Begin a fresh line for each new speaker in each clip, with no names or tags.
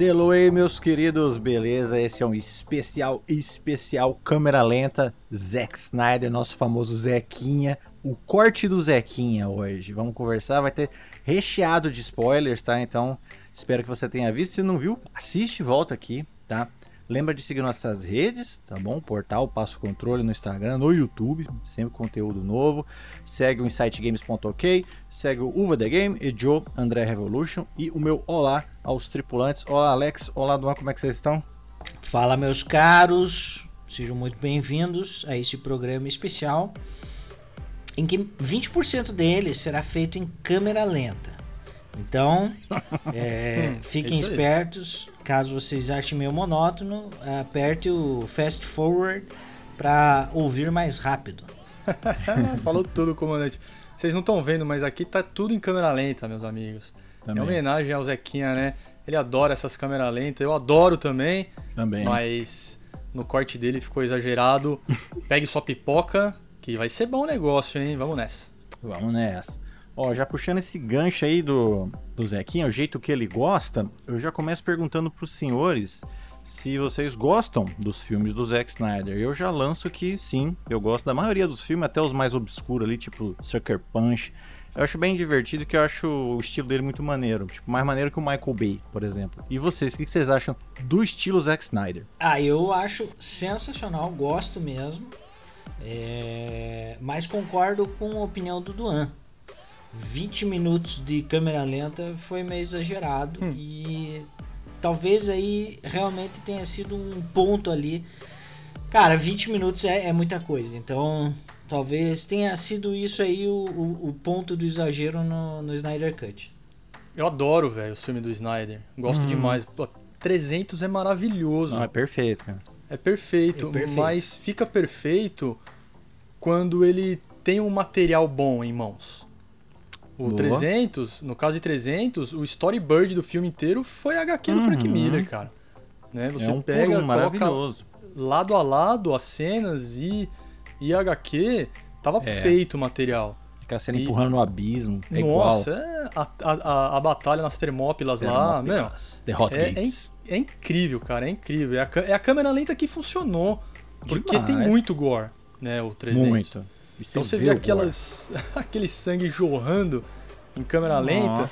Selo aí, meus queridos, beleza? Esse é um especial, especial câmera lenta, Zack Snyder, nosso famoso Zequinha, o corte do Zequinha hoje. Vamos conversar, vai ter recheado de spoilers, tá? Então, espero que você tenha visto. Se não viu, assiste e volta aqui, tá? Lembra de seguir nossas redes, tá bom? Portal Passo Controle no Instagram, no YouTube, sempre conteúdo novo. Segue o insightgames.ok, segue o Uva The Game e Joe André Revolution e o meu olá aos tripulantes. Olá Alex, olá Duan, como é que vocês estão?
Fala meus caros, sejam muito bem-vindos a esse programa especial em que 20% dele será feito em câmera lenta. Então, é, fiquem é espertos. Caso vocês achem meio monótono, aperte o fast forward para ouvir mais rápido.
Falou tudo, comandante. Vocês não estão vendo, mas aqui tá tudo em câmera lenta, meus amigos. Também. É homenagem ao Zequinha, né? Ele adora essas câmeras lentas, eu adoro também.
Também.
Mas no corte dele ficou exagerado. Pegue sua pipoca, que vai ser bom o negócio, hein? Vamos nessa.
Vamos nessa. Ó, já puxando esse gancho aí do, do Zequinha, o jeito que ele gosta, eu já começo perguntando pros senhores se vocês gostam dos filmes do Zack Snyder. Eu já lanço que sim, eu gosto da maioria dos filmes, até os mais obscuros ali, tipo Sucker Punch. Eu acho bem divertido que eu acho o estilo dele muito maneiro. Tipo, mais maneiro que o Michael Bay, por exemplo. E vocês, o que vocês acham do estilo Zack Snyder?
Ah, eu acho sensacional, gosto mesmo. É... Mas concordo com a opinião do Duan. 20 minutos de câmera lenta foi meio exagerado hum. e talvez aí realmente tenha sido um ponto ali. Cara, 20 minutos é, é muita coisa, então talvez tenha sido isso aí o, o, o ponto do exagero no, no Snyder Cut.
Eu adoro, velho, o filme do Snyder. Gosto hum. demais. Pô, 300 é maravilhoso.
Não, é perfeito, cara.
É perfeito, é perfeito, mas fica perfeito quando ele tem um material bom em mãos. O Boa. 300, no caso de 300, o storyboard do filme inteiro foi a HQ do Frank uhum. Miller, cara. Né? Você
é um
pega,
um, maravilhoso.
lado a lado as cenas e, e a HQ, tava é. feito o material.
Aquela cena e... empurrando no abismo, é Nossa,
é a, a, a, batalha nas Termópilas lá, meu.
The Hot
é,
Gates.
É, é, incrível, cara, é incrível. É a, é a câmera lenta que funcionou. Porque Demais. tem muito gore, né, o 300.
Muito.
Então você vê aquelas, aquele sangue jorrando em câmera Nossa. lenta.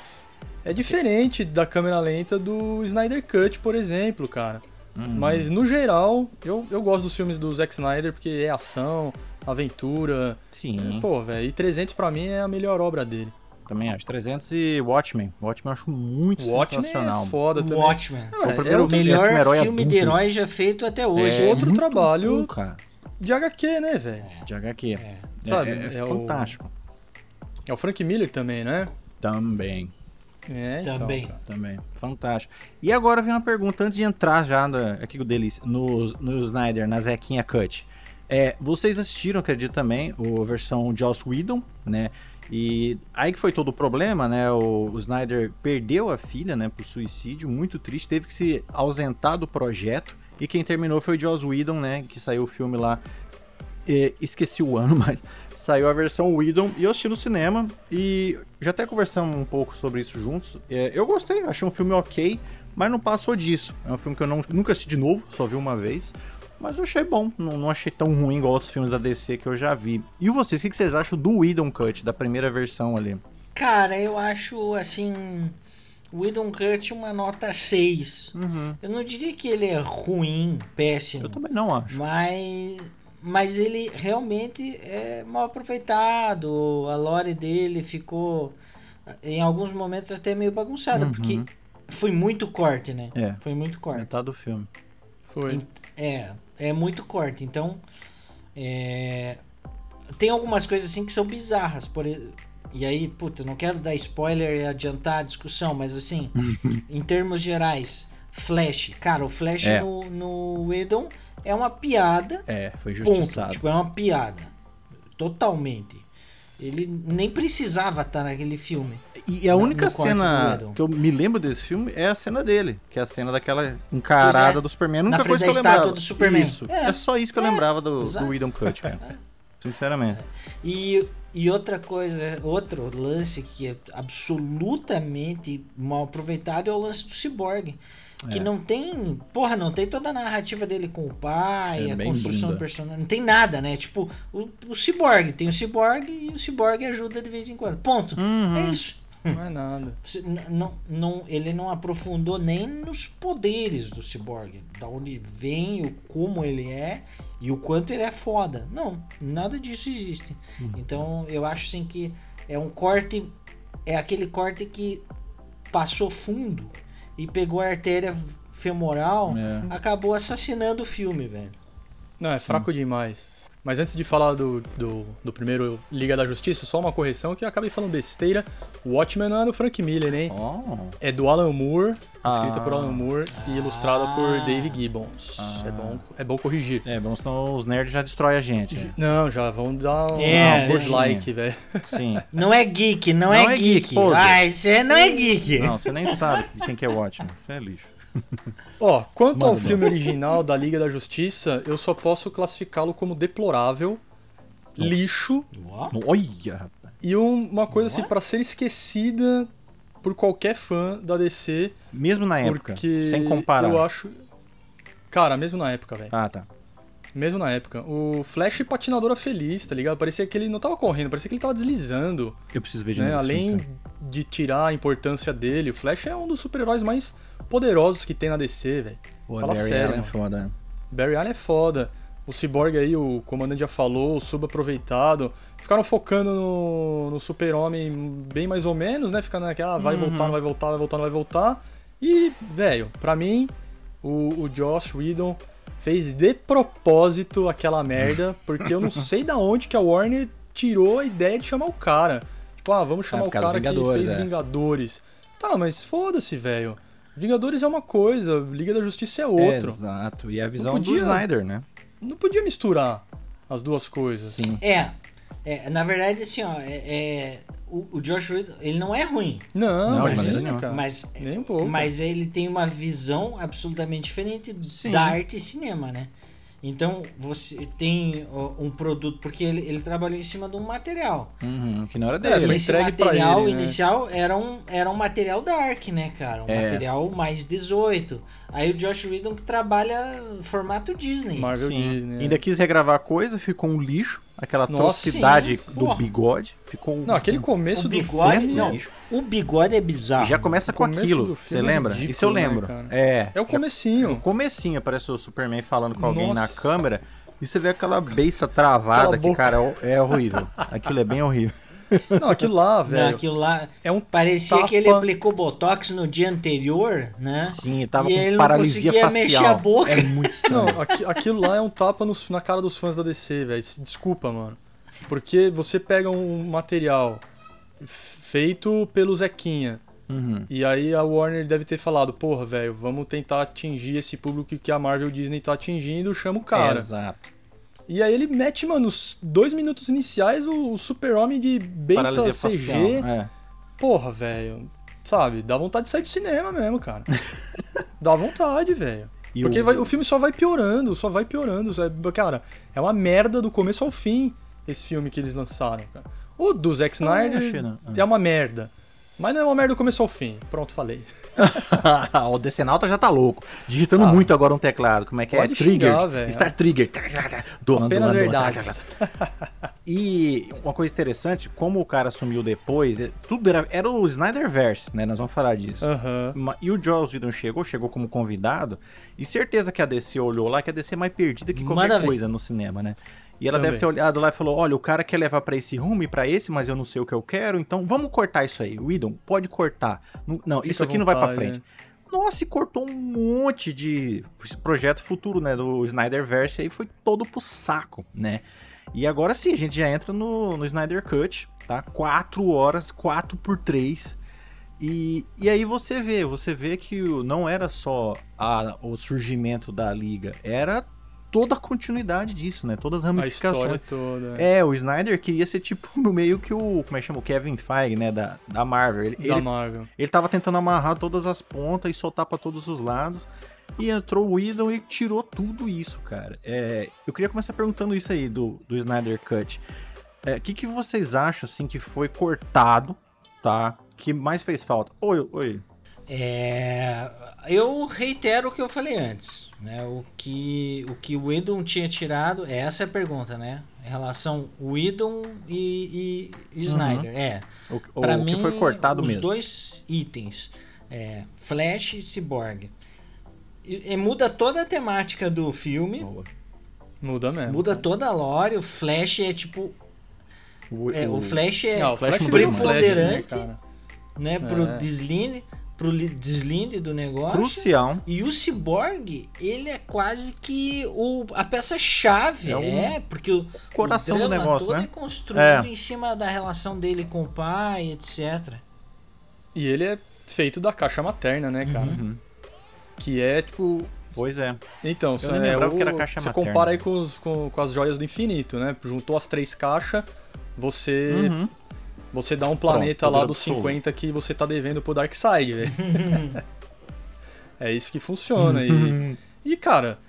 É diferente da câmera lenta do Snyder Cut, por exemplo, cara. Uhum. Mas no geral, eu, eu gosto dos filmes do Zack Snyder porque é ação, aventura.
Sim.
É, pô, velho, e 300 para mim é a melhor obra dele.
Também acho. 300 e Watchmen. Watchmen eu acho muito Watchmen sensacional.
É foda também.
Watchmen. É, é, o, melhor filme de herói já feito até hoje.
É, outro trabalho bom, de HQ, né, velho?
De HQ. É. Sabe? É, é, fantástico. O...
É o Frank Miller também, né?
Também.
É, então, também.
Também. Fantástico. E agora vem uma pergunta antes de entrar já no, aqui Delícia, no, no Snyder, na Zequinha Cut. É, vocês assistiram, acredito também, a versão Joss Whedon, né? E aí que foi todo o problema, né? O, o, Snyder perdeu a filha, né, por suicídio, muito triste, teve que se ausentar do projeto. E quem terminou foi o Joss Whedon, né? Que saiu o filme lá é, esqueci o ano, mas saiu a versão Whedon e eu assisti no cinema e já até conversamos um pouco sobre isso juntos. É, eu gostei, achei um filme ok, mas não passou disso. É um filme que eu não, nunca assisti de novo, só vi uma vez. Mas eu achei bom, não, não achei tão ruim igual outros filmes da DC que eu já vi. E vocês, o que vocês acham do Whedon Cut, da primeira versão ali?
Cara, eu acho assim. O Whedon Cut uma nota 6.
Uhum.
Eu não diria que ele é ruim, péssimo.
Eu também não acho.
Mas mas ele realmente é mal aproveitado. A lore dele ficou em alguns momentos até meio bagunçada, uhum. porque foi muito corte, né?
É.
Foi muito corte.
Metade do filme.
Foi.
É, é muito corte. Então, é... tem algumas coisas assim que são bizarras. Por... E aí, puta, não quero dar spoiler e adiantar a discussão, mas assim, em termos gerais, Flash. Cara, o Flash é. no, no Edom é uma piada.
É, foi justiçado. Ponto.
Tipo, é uma piada. Totalmente. Ele nem precisava estar naquele filme.
E a única cena que eu me lembro desse filme é a cena dele, que é a cena daquela encarada é, do Superman. A única coisa que eu lembrava.
Do Superman.
Isso. É, é só isso que eu é, lembrava do, do Whedon Cut, cara. Sinceramente.
E, e outra coisa, outro lance que é absolutamente mal aproveitado é o lance do Cyborg. Que
É.
não tem. Porra, não tem toda a narrativa dele com o pai,
É
a construção
bunda.
do personagem. Não tem nada, né? Tipo, o, o Cyborg. Tem o Cyborg e o Cyborg ajuda de vez em quando. Ponto.
Uhum.
É isso.
Não é nada.
Não, não, ele não aprofundou nem nos poderes do Cyborg. Da onde vem, o como ele é e o quanto ele é foda. Não, nada disso existe. Então eu acho assim que é um corte. É aquele corte que passou fundo e pegou a artéria femoral,
É.
acabou assassinando o filme, velho.
Não, é fraco demais. Mas antes de falar do, do, do primeiro Liga da Justiça, só uma correção que eu acabei falando besteira. O Watchmen não é do Frank Miller, hein?
Oh.
É do Alan Moore, escrita
Ah.
por Alan Moore e ilustrada
Ah.
por Dave Gibbons.
Ah.
É, bom, é bom corrigir.
É, bom, senão os nerds já destroem a gente. né?
Não, já vão dar um,
É,
um like, velho.
Sim.
Não é geek, não,
Não
é,
é
geek.
geek,
ah, isso é, não é geek.
Não, você nem sabe quem que é o Watchmen. Isso é lixo.
Ó, quanto ao
Manda,
filme original da Liga da Justiça, eu só posso classificá-lo como deplorável, lixo
Ó.
Olha,
e um- uma coisa assim pra ser esquecida por qualquer fã da DC,
Mesmo na época,
porque
sem comparar.
eu acho Cara, mesmo na época, velho.
Ah, tá.
Mesmo na época. O Flash patinadora feliz, tá ligado? Parecia que ele não tava correndo, parecia que ele tava deslizando.
Eu preciso ver de
né? Além de tirar a importância dele, o Flash é um dos super-heróis mais poderosos que tem na DC, velho. Fala
Barry
sério,
Allen é foda. né?
Barry Allen é foda. O Cyborg aí, o comandante já falou, o subaproveitado. Ficaram focando no, no super-homem bem mais ou menos, né? Ficando naquela, ah, vai
Uhum.
voltar, não vai voltar, vai voltar, não vai voltar. E, velho, pra mim, o, o Josh Whedon fez de propósito aquela merda, porque eu não sei da onde que a Warner tirou a ideia de chamar o cara. Tipo, ah, vamos chamar
por
o cara que fez
é.
Vingadores. Tá, mas foda-se, velho. Vingadores é uma coisa, Liga da Justiça é outro.
Exato. E a visão
podia-
do Snyder, né?
Não podia misturar as duas coisas.
Sim.
É, é, na verdade, assim, ó, é, é, o, o Josh Whedon, ele não é ruim,
Não,
Não, de
mas,
maneira nenhuma.
mas,
nem um pouco.
mas ele tem uma visão absolutamente diferente
Sim.
da arte e cinema, né? Então, você tem um produto, porque ele, ele trabalhou em cima de um material.
Uhum, que não era
É,
dele.
foi
Esse material
ele, né?
inicial era, um, era um material dark, né, cara? Um
É.
material mais 18. Aí o Josh Whedon que trabalha formato Disney.
Marvel
Sim.
Disney. né?
Ainda quis regravar a coisa, ficou um lixo. Aquela
Nossa,
atrocidade
sim.
do
Porra.
bigode. Ficou um-
Não, aquele começo
O
do
bigode,
filme...
não.
lixo.
O bigode é bizarro.
Já começa
O
com aquilo. Você
é
lembra?
ridículo,
Isso eu
né,
lembro.
cara?
é.
É o
No
comecinho.
comecinho aparece o Superman falando com alguém
Nossa.
na câmera. E você vê aquela beiça travada
Aquela
que, cara, é horrível. Aquilo é bem horrível.
Não, aquilo lá,
Não,
velho,
aquilo lá
é um
parecia
tapa-
que ele aplicou botox no dia anterior, né?
Sim, tava
E
com
ele não
paralisia
conseguia
facial.
mexer a boca.
É muito estranho.
Não, aqui- aquilo lá é um tapa nos- na cara dos fãs da DC, velho. Desculpa, mano. Porque você pega um material feito pelo Zequinha.
Uhum.
E aí a Warner deve ter falado, porra, velho, vamos tentar atingir esse público que a Marvel Disney tá atingindo, chama o cara.
Exato.
E aí ele mete, mano, os dois minutos iniciais o, o super-homem de
Paralisia
CG.
facial. É.
Porra, velho. Sabe, dá vontade de sair do cinema mesmo, cara. dá vontade, velho. Porque
o-
vai- o filme só vai piorando, só vai piorando. só é- Cara, é uma merda do começo ao fim esse filme que eles lançaram, cara. O do Zack Snyder
achei, não. Ah.
é uma merda. Mas não é uma merda do começo ao fim. Pronto, falei.
o Decenalta já tá louco. Digitando muito agora um teclado. Como é que
Ah.
É? Trigger. Star Trigger. Doando,
Apenas
doando,
verdades.
E uma coisa interessante, como o cara assumiu depois, é- tudo era, era o Snyderverse, né? Nós vamos falar disso. Ma- E o Joss Whedon chegou, chegou como convidado, e certeza que a DC olhou lá, que a DC é mais perdida que qualquer
ver.
coisa no cinema, né? E ela
Também.
deve ter olhado lá e falou: olha, o cara quer levar pra esse rumo e pra esse, mas eu não sei o que eu quero, então vamos cortar isso aí. Whedon, pode cortar. Não, não, isso aqui não vai pra
vontade,
frente.
né?
Nossa, e cortou um monte de projeto futuro, né? Do Snyderverse aí foi todo pro saco, né? E agora sim, a gente já entra no, no Snyder Cut, tá? Quatro horas, quatro por três. E, e aí você vê, você vê que não era só a- o surgimento da liga, era toda a continuidade disso, né? Todas as ramificações.
A história toda.
É, o Snyder queria ser tipo no meio que o. Como é que chama? O Kevin Feige, né? Da, da Marvel. Ele,
da
ele,
Marvel.
ele tava tentando amarrar todas as pontas e soltar pra todos os lados. E entrou o Whedon e tirou tudo isso, cara. É, eu queria começar perguntando isso aí do, do Snyder Cut. O é, que, que vocês acham, assim, que foi cortado, tá? Que mais fez falta? Oi, oi.
É, eu reitero o que eu falei antes, né? O que o que o tinha tirado, essa é a pergunta, né? Em relação Whedon e, e Snyder, uhum. é. Para mim,
foi cortado
os
mesmo.
dois itens, é, Flash e Cyborg, e, e muda toda a temática do filme. Boa.
Muda mesmo.
Muda toda a lore. O Flash é tipo o, é, o, o Flash é
não, o Flash
preponderante,
né,
né, pro é. deslinde, pro deslinde do negócio.
Crucial.
E o Cyborg, ele é quase que o, a peça-chave, é, um é, porque o
coração o do negócio,
todo
né?
é construído em cima da relação dele com o pai, etc.
E ele é feito da caixa materna, né, cara? Uhum. Que é tipo
Pois é.
Então,
eu é, o, que era caixa
você
materna.
compara aí com, os, com, com, as joias do infinito, né? Juntou as três caixas, você uhum. Você dá um planeta Pronto, lá dos 50 que você tá devendo pro Darkseid, velho. é isso que funciona. e, e, cara,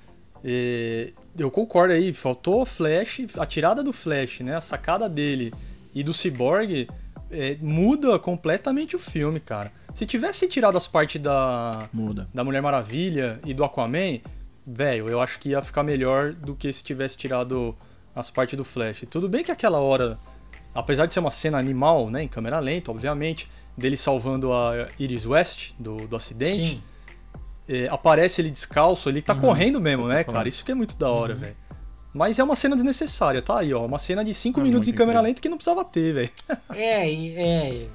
é, eu concordo aí, faltou Flash, a tirada do Flash, né? A sacada dele e do Cyborg é, muda completamente o filme, cara. Se tivesse tirado as partes da,
muda.
da Mulher Maravilha e do Aquaman, velho, eu acho que ia ficar melhor do que se tivesse tirado as partes do Flash. Tudo bem que aquela hora apesar de ser uma cena animal, né, em câmera lenta, obviamente, dele salvando a Iris West do, do acidente, é, aparece ele descalço, ele tá uhum, correndo mesmo, né, cara? Isso que é muito da hora, uhum. velho. Mas é uma cena desnecessária, tá aí, ó. Uma cena de 5 é minutos em câmera incrível. lenta que não precisava ter, velho.
É, é,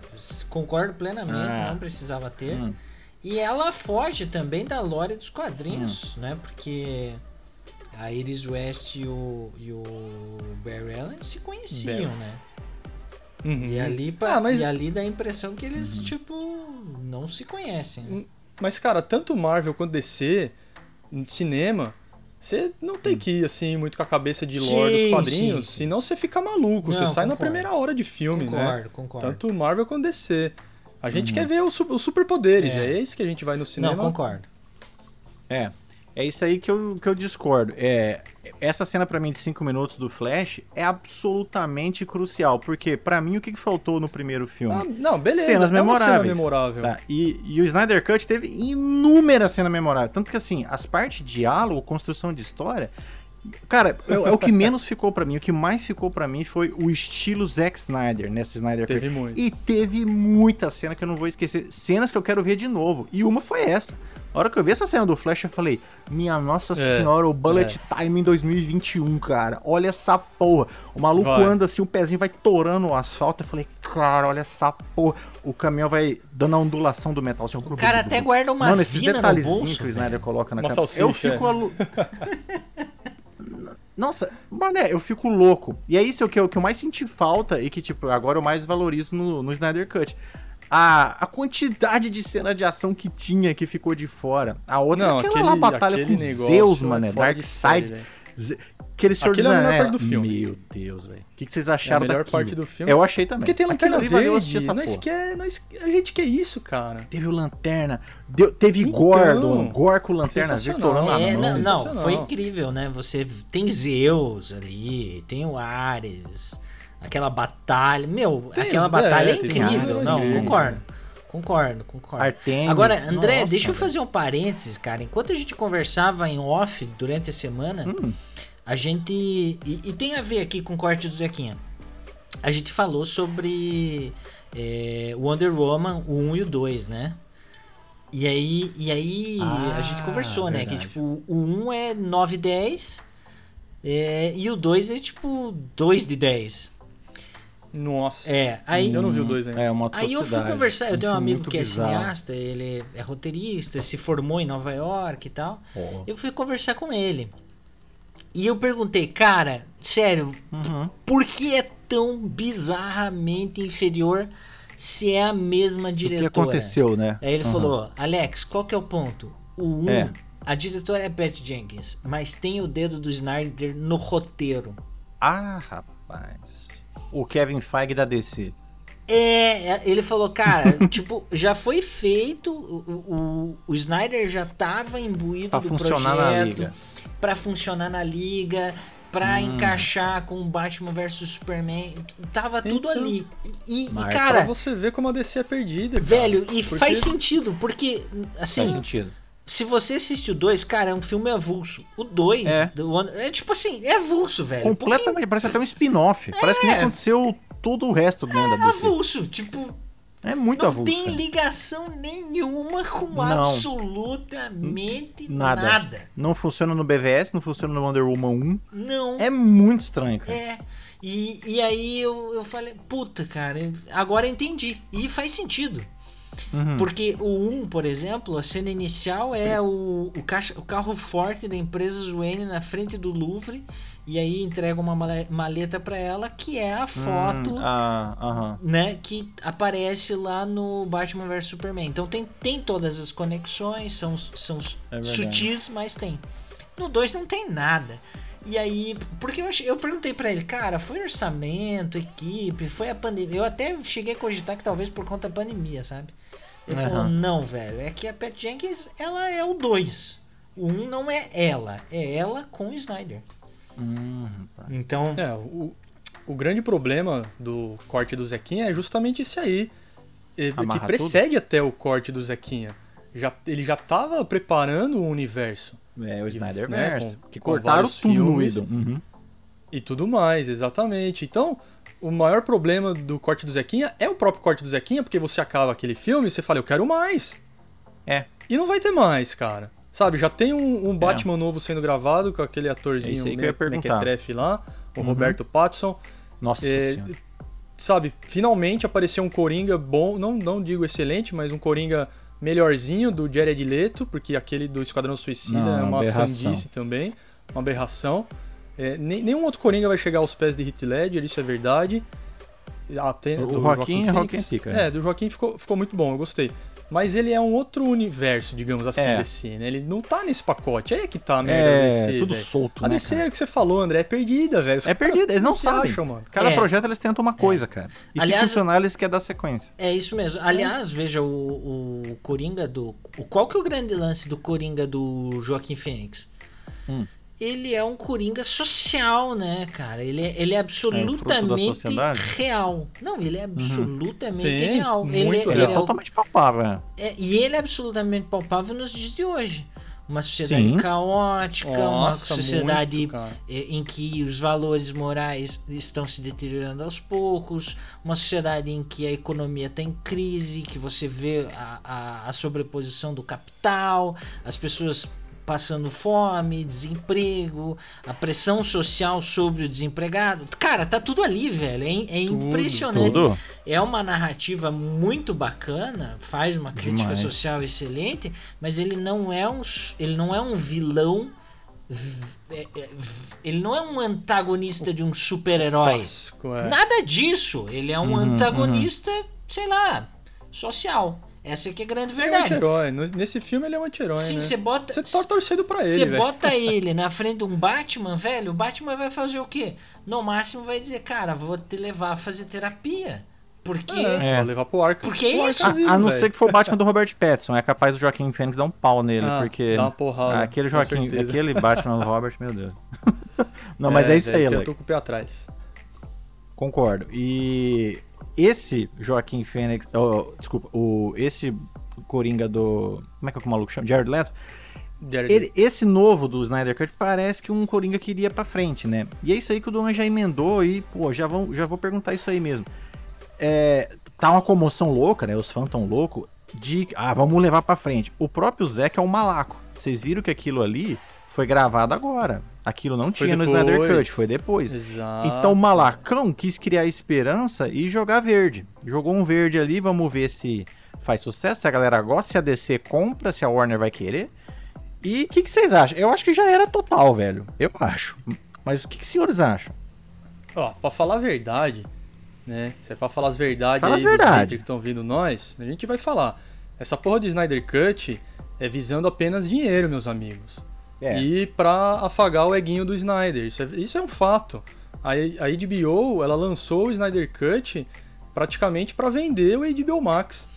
concordo plenamente, ah. não precisava ter. Hum. E ela foge também da lore dos quadrinhos, hum. né? Porque a Iris West e o, e o Barry Allen se conheciam, né? Uhum. E, ali, ah, mas... e ali dá a impressão que eles, uhum. tipo, não se conhecem. Né? Hum,
mas, cara, tanto Marvel quanto DC, no cinema, você não tem hum. que ir, assim, muito com a cabeça de lore sim, dos quadrinhos, sim, sim. senão você fica maluco. Não, você sai concordo. na primeira hora de filme,
concordo,
né?
Concordo, concordo.
Tanto Marvel quanto DC. A gente uhum. quer ver os, os superpoderes, é. é isso que a gente vai no cinema.
Não, concordo.
É, é isso aí que eu, que eu discordo. É, essa cena para mim de 5 minutos do Flash é absolutamente crucial, porque para mim o que, faltou no primeiro filme? Ah,
não, beleza.
Cenas memoráveis. Cena
memorável.
Tá, e, e o Snyder Cut teve inúmeras cenas memoráveis, tanto que assim, as partes de diálogo, construção de história, Cara, é, é, o que menos ficou para mim. O que mais ficou para mim foi o estilo Zack Snyder nessa Snyder
Cut. Teve muito.
E teve muita cena que eu não vou esquecer. Cenas que eu quero ver de novo. E uma foi essa. A hora que eu vi essa cena do Flash, eu falei, minha nossa é, senhora, o Bullet é. Time em 2021, cara. Olha essa porra. O maluco vai. anda assim, o pezinho vai torando o asfalto. Eu falei, cara, olha essa porra. O caminhão vai dando a ondulação do metal. Assim,
o cara até guarda uma
Mano, esses detalhezinhos que o Snyder coloca na
câmera.
Eu fico... Alu... Nossa, mané, eu fico louco. E é isso que eu, que eu mais senti falta e que, tipo, agora eu mais valorizo no, no Snyder Cut a, a quantidade de cena de ação que tinha que ficou de fora. A outra
não,
é aquela
aquele,
lá, batalha com Zeus, mano. É Darkseid. Aquele Senhor
Aquilo é a melhor parte do filme.
Meu Deus, velho. O que, que, vocês acharam
é a melhor
daquilo?
parte do filme.
Eu achei também.
Porque tem Lanterna Verde. Valeu essa nós quer, nós, a gente quer isso, cara.
Teve o Lanterna. Deu, teve então, Gordon. Gor com Lanterna
Verde é, Não, não, foi incrível, né? Você tem Zeus ali, tem o Ares aquela batalha. Meu, tem aquela batalha é, é incrível. Não, concordo. Concordo, concordo.
Artemis,
Agora, André, nossa, deixa eu fazer um parênteses, cara. Enquanto a gente conversava em off durante a semana, hum. A gente. E, e, tem a ver aqui com o corte do Zequinha. A gente falou sobre é, Wonder Woman, o 1 e o 2, né? E aí, e aí ah, a gente conversou, verdade. né? Que tipo, o 1 é 9 10 é, e o 2 é tipo 2 de 10.
Nossa.
É, aí.
Eu não vi o dois ainda.
É uma
Aí eu fui conversar, eu tenho um amigo que é cineasta, ele é roteirista, se formou em Nova York e tal. Oh. Eu fui conversar com ele. E eu perguntei, cara, sério, uhum. por que é tão bizarramente inferior se é a mesma diretora?
O que aconteceu, né?
Aí ele uhum. falou, Alex, qual que é o ponto? O 1 um é. a diretora é Pat Jenkins, mas tem o dedo do Snyder no roteiro.
Ah, rapaz. O Kevin Feige da DC.
É, é ele falou, cara, tipo, já foi feito, o, o, o Snyder já tava imbuído
pra
do
funcionar
projeto
na liga.
pra funcionar na liga, pra
Hum.
encaixar com o Batman vs Superman, tava tudo
Então.
ali. E, e,
Mas
Pra
cara,
você ver como a DC é perdida. cara.
velho, e
Porque-
faz sentido, porque, assim,
Faz sentido.
se você assiste o 2, cara, é um filme avulso. O 2,
É.
é. é tipo assim, é avulso, velho.
Completamente, parece até um spin-off. Parece que nem aconteceu todo o resto né, da DC.
avulso, tipo,
É muito
não
avulso.
tem
cara.
ligação nenhuma com
Não.
absolutamente
Nada.
nada.
Não funciona no BVS, não funciona no Wonder Woman 1.
Não.
É muito estranho, cara.
É. E, e aí eu, eu falei, puta, cara, agora entendi. E faz sentido.
Uhum.
Porque o 1, por exemplo, a cena inicial é o, o, caixa, o carro forte da empresa Wayne na frente do Louvre. E aí entrega uma male- maleta pra ela, que é a foto
Hum, ah, aham.
né, que aparece lá no Batman vs Superman. Então tem, tem todas as conexões, são, são
É
sutis, mas tem. No 2 não tem nada. E aí, porque eu, eu perguntei pra ele, cara, foi orçamento, equipe, foi a pandemia. Eu até cheguei a cogitar que talvez por conta da pandemia, sabe? Ele
Aham.
falou, não, velho, é que a Pat Jenkins, ela é o 2. O 1 um não é ela, é ela com o Snyder.
Hum.
Então,
É, o, o grande problema do corte do Zequinha é justamente esse aí.
Amarra
que precede até o corte do Zequinha. Já, ele já tava preparando o universo
É o Snyder
né, com-
que
com
cortaram tudo no
filmes.
Idol. Uhum.
e tudo mais, exatamente. Então, o maior problema do corte do Zequinha é o próprio corte do Zequinha, porque você acaba aquele filme e você fala, eu quero mais.
É.
E não vai ter mais, cara. Sabe, já tem um, um Batman novo sendo gravado com aquele
É
atorzinho
ia perguntar.
mequetrefe lá, o
Uhum.
Roberto Pattinson.
Nossa
É,
senhora.
sabe, finalmente apareceu um Coringa bom, não, não digo excelente, mas um Coringa melhorzinho do Jared Leto, porque aquele do Esquadrão Suicida
Não,
é uma
aberração.
sandice também, uma aberração. É, nenhum outro Coringa vai chegar aos pés de Heath Ledger, isso é verdade. Até,
O
do
Joaquim-
Phoenix.
Joaquim pica?
É, do Joaquim ficou, ficou muito bom, eu gostei. Mas ele é um outro universo, digamos assim,
É.
DC, né? Ele não tá nesse pacote. Aí é que tá a merda da
É,
DC,
tudo
velho.
solto,
A
né,
DC
cara?
é o que você falou, André, é perdida, velho.
É
caras
perdido, eles não
se
sabem.
acham, mano.
Cada
É.
projeto eles tentam uma coisa, cara. E
Aliás-
se funcionar, eles querem dar sequência.
É isso mesmo. Aliás, veja o, o Coringa do. O, qual que é o grande lance do Coringa do Joaquim Fênix?
Hum.
Ele é um Coringa social, né, cara? Ele é, ele é absolutamente
sociedade?
real. Não, ele é absolutamente
Sim,
real. ele,
é
ele é
totalmente palpável, né?
é- e ele é absolutamente palpável nos dias de hoje. Uma sociedade
Sim.
caótica, uma
Nossa,
sociedade
muito,
eh, em que os valores morais estão se deteriorando aos poucos, uma sociedade em que a economia está em crise, que você vê a, a, a sobreposição do capital, as pessoas passando fome, desemprego, a pressão social sobre o desempregado. Cara, tá tudo ali, velho. É, é impressionante.
Tudo.
É uma narrativa muito bacana, faz uma crítica
Demais.
social excelente, mas ele não é um, ele não é um vilão. é- é- Ele não é um antagonista de um super-herói.
É.
Nada disso. Ele é um
Uhum,
antagonista, sei lá, social. Essa aqui é a grande
Ele é um
verdade.
anti-herói. No- Nesse filme ele é um anti-herói,
Sim,
né?
você bota.
Você tá torcendo pra ele,
Você bota ele na frente de um Batman, velho, o Batman vai fazer o quê? No máximo vai dizer, cara, vou te levar a fazer terapia. Porque.
É,
É.
Levar pro arco.
Porque é isso.
A, a não ser que for o Batman do Robert Pattinson. É capaz do Joaquim Fênix dar um pau nele,
Ah,
porque.
dá uma porrada,
Aquele
com
Joaquim, aquele Batman do Robert, meu Deus. Não, mas é, isso aí,
Eu tô com o pé atrás.
Concordo. E esse Joaquim Fênix. oh, desculpa, o, esse Coringa do. Como é que é que o maluco chama? Jared Leto.
Jared
Ele- esse novo do Snyder Cut parece que um Coringa queria pra frente, né? E é isso aí que o Duan já emendou e, pô, já, vão, já vou perguntar isso aí mesmo. É, tá uma comoção louca, né? Os fãs tão loucos de, ah, vamos levar pra frente. O próprio Zack é um malaco. Vocês viram que aquilo ali foi gravado agora. Aquilo não
Foi
tinha no Snyder. Cut, foi depois.
Exato.
Então o Malacão quis criar esperança e jogar verde. Jogou um verde ali, vamos ver se faz sucesso, se a galera gosta, se a DC compra, se a Warner vai querer. E o que, que vocês acham? Eu acho que já era total, velho. Eu acho. Mas o que, que os senhores acham?
Ó, pra falar a verdade, né? Se é pra falar as verdades
Fala
aí
as verdade.
que estão vindo nós, a gente vai falar. Essa porra de Snyder Cut é visando apenas dinheiro, meus amigos.
É.
E pra afagar o eguinho do Snyder. Isso é, isso é um fato. A, a HBO, ela lançou o Snyder Cut praticamente para vender o HBO Max.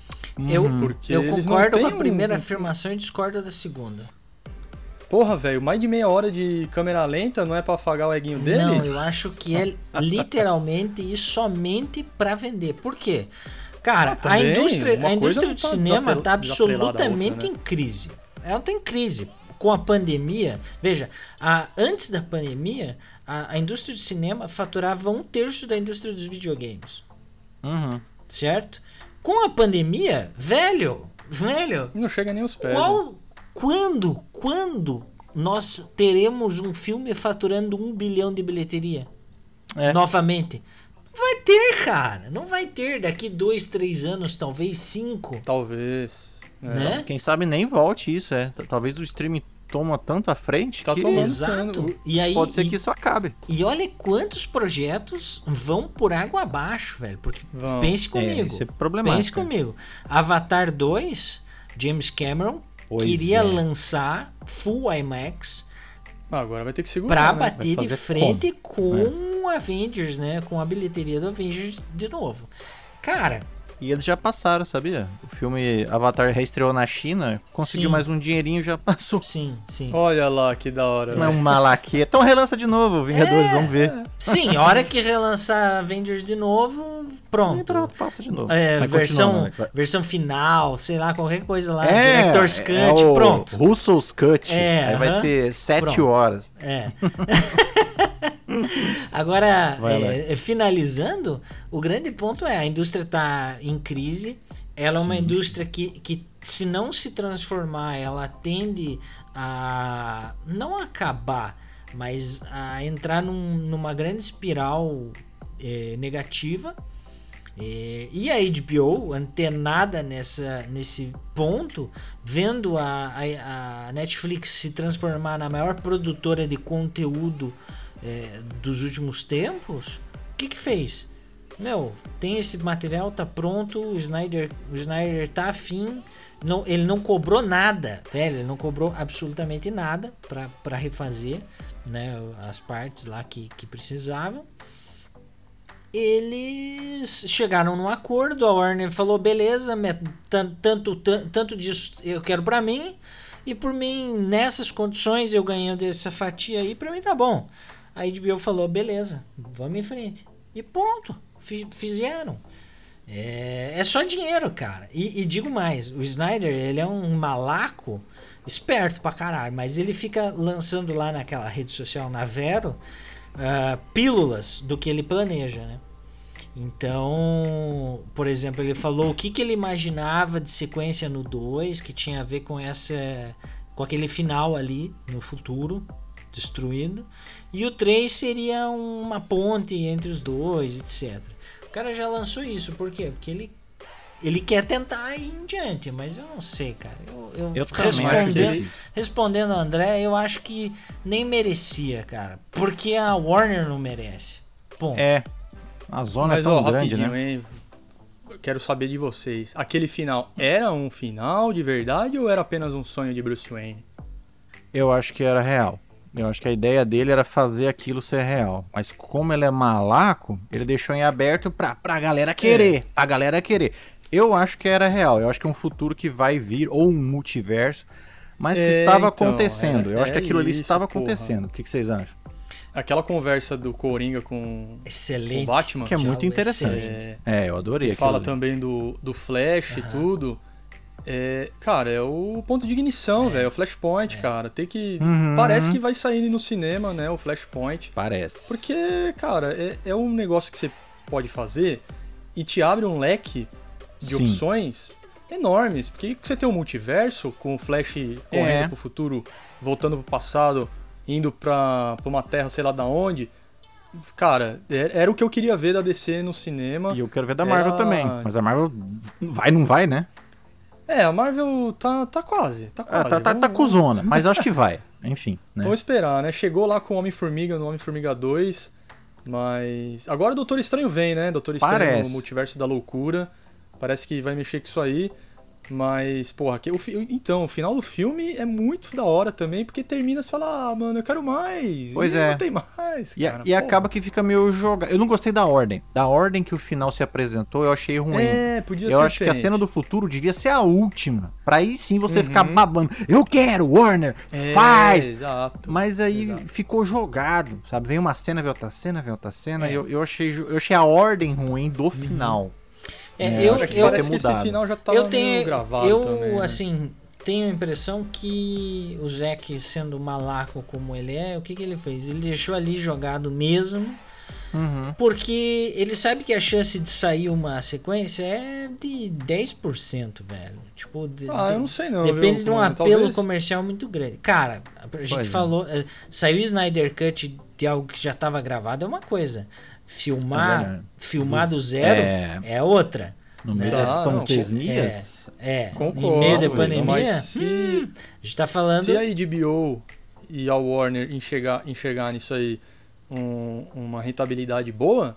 Eu,
Porque
eu
eles não
concordo com a
um-
primeira afirmação e discordo da segunda.
Porra, velho, mais de meia hora de câmera lenta não é pra afagar o eguinho dele?
Não, eu acho que é literalmente e somente pra vender. Por quê? Cara,
Ah,
a indústria, a indústria do
tá
cinema tá
desatrelada à outra,
absolutamente
né?
em crise. Ela tá em crise. Com a pandemia, veja, a- antes da pandemia, a, a indústria do cinema faturava um terço da indústria dos videogames.
Uhum.
Certo? Com a pandemia, velho, velho,
Não chega nem aos pés. né?
qual, quando, quando nós teremos um filme faturando um bilhão de bilheteria?
É.
Novamente. Não vai ter, cara. Não vai ter daqui dois, três anos, talvez cinco.
Talvez. É.
Né?
Quem sabe nem volte isso, é. Talvez o streaming toma tanto à frente
Tá
que.
Exato. E aí,
pode ser
e,
que isso acabe.
e olha quantos projetos vão por água abaixo, velho. Porque
Vão.
pense
É,
comigo.
isso é problemático.
pense comigo. Avatar 2, James Cameron
Pois
queria
é.
lançar Full IMAX
Ah, Agora vai ter que segurar.
pra
né?
bater de frente com Avengers, né? Com a bilheteria do Avengers de novo. Cara,
E eles já passaram, sabia? O filme Avatar reestreou na China, conseguiu
Sim.
mais um dinheirinho já passou.
sim, sim.
Olha lá que da hora.
Não é um malaquia. Então relança de novo, Vingadores, vamos ver.
Sim, a hora que relançar Avengers de novo,
E
pronto.
pronto, passa de novo.
É,
Mas
versão,
né?
versão final, sei lá, qualquer coisa lá,
É,
Director's Cut,
é o
pronto.
Russo's Cut.
É,
Aí vai
aham.
ter sete
Pronto.
horas.
É. Agora, é, finalizando, o grande ponto é a indústria está em crise. Ela é uma indústria que, que, se não se transformar, ela tende a não acabar, mas a entrar num- numa grande espiral é, negativa. É, e a HBO, antenada nessa, nesse ponto, vendo a, a, a Netflix se transformar na maior produtora de conteúdo é, dos últimos tempos, o que que fez? Meu, tem esse material, tá pronto, o Snyder, o Snyder tá afim, não, ele não cobrou nada, velho, ele não cobrou absolutamente nada para refazer né, as partes lá que, que precisavam eles chegaram num acordo, a Warner falou, beleza, tanto, tan- tanto disso eu quero pra mim, e por mim, nessas condições, eu ganhando essa fatia aí, pra mim tá bom. A HBO falou, beleza, vamos em frente. E pronto, fi- fizeram. É, é só dinheiro, cara. E, e digo mais, o Snyder, ele é um malaco esperto pra caralho, mas ele fica lançando lá naquela rede social, na Vero, ah, pílulas do que ele planeja, né? Então, por exemplo, ele falou o que, que ele imaginava de sequência no 2, que tinha a ver com essa com aquele final ali no futuro destruído, e o 3 seria uma ponte entre os dois, etc. O cara já lançou isso, por quê? Porque ele ele quer tentar ir em diante, mas eu não sei, cara. Eu, eu,
Eu
respondendo, respondendo ao André, eu acho que nem merecia, cara. Porque a Warner não merece. Ponto.
É. A zona
Mas,
é tão
ó,
grande, né?
hein? Eu quero saber de vocês. Aquele final era um final de verdade ou era apenas um sonho de Bruce Wayne?
Eu acho que era real. Eu acho que a ideia dele era fazer aquilo ser real. Mas como ele é malaco, ele deixou em aberto pra, pra galera querer. A galera querer. Eu acho que era real. Eu acho que é um futuro que vai vir, ou um multiverso. Mas que
É,
estava
então,
acontecendo.
é-
Eu acho que
é
aquilo ali
isso,
estava
porra.
acontecendo. O que, que vocês acham?
Aquela conversa do Coringa com
Excelente.
o Batman,
Que é muito interessante.
excelente.
É, eu adorei
que
aquilo
fala
ali.
também do, do Flash e tudo. É, cara, é o ponto de ignição, velho. É o Flashpoint, cara. Tem que.
Uhum.
Parece que vai sair no cinema, né? O Flashpoint.
Parece.
Porque, cara, é, é um negócio que você pode fazer e te abre um leque de
Sim.
opções enormes. Porque você tem um multiverso com o Flash correndo
É.
pro futuro, voltando pro passado, indo pra, pra uma terra, sei lá da onde. Cara, é- era o que eu queria ver da DC no cinema.
E eu quero ver da Marvel
Era-
também. Mas a Marvel vai, não vai, né?
É, a Marvel tá, tá quase, tá
Ah,
quase.
tá, tá, tá cuzona, mas acho que vai. Enfim, né?
Vamos esperar, né? Chegou lá com o Homem-Formiga no Homem-Formiga 2, mas... Agora o Doutor Estranho vem, né? Doutor Estranho
Parece.
no Multiverso da Loucura. Parece que vai mexer com isso aí. Mas, porra, que, o, então, o final do filme é muito da hora também, porque termina e fala, ah, mano, eu quero mais.
Pois
e
é.
Não tem mais.
E,
cara,
e acaba que fica meio jogado. Eu não gostei da ordem. Da ordem que o final se apresentou, eu achei ruim.
É, podia
eu
ser
acho
diferente.
que a cena do futuro devia ser a última. Pra aí sim você ficar babando. Eu quero, Warner!
É,
faz!
Exato.
Mas aí
Exato.
ficou jogado, sabe? Vem uma cena, vem outra cena, vem outra cena.
É.
Eu, eu, achei, eu achei a ordem ruim do final.
É,
É,
eu,
acho que
eu,
Parece que esse final já tava
eu tenho,
meio gravado
eu
também. né?
assim tenho a impressão que o Zack sendo malaco como ele é, o que, que ele fez? Ele deixou ali jogado mesmo,
Uhum.
porque ele sabe que a chance de sair uma sequência é de 10%, velho. Tipo, de-
Ah,
de-
eu não sei não.
Depende
viu,
de um apelo
Talvez-
comercial muito grande. Cara, a gente
Pois é.
falou. eh, Saiu o Snyder Cut de algo que já estava gravado é uma coisa.
É
Filmar,
verdade.
filmar do zero
é.
é, outra.
No meio
Tá,
das
não,
pandemias.
É,
Concordo,
em meio da pandemia,
mas se-
hum, a gente tá falando.
Se a HBO e a Warner enxergar, enxergar nisso aí um- uma rentabilidade boa,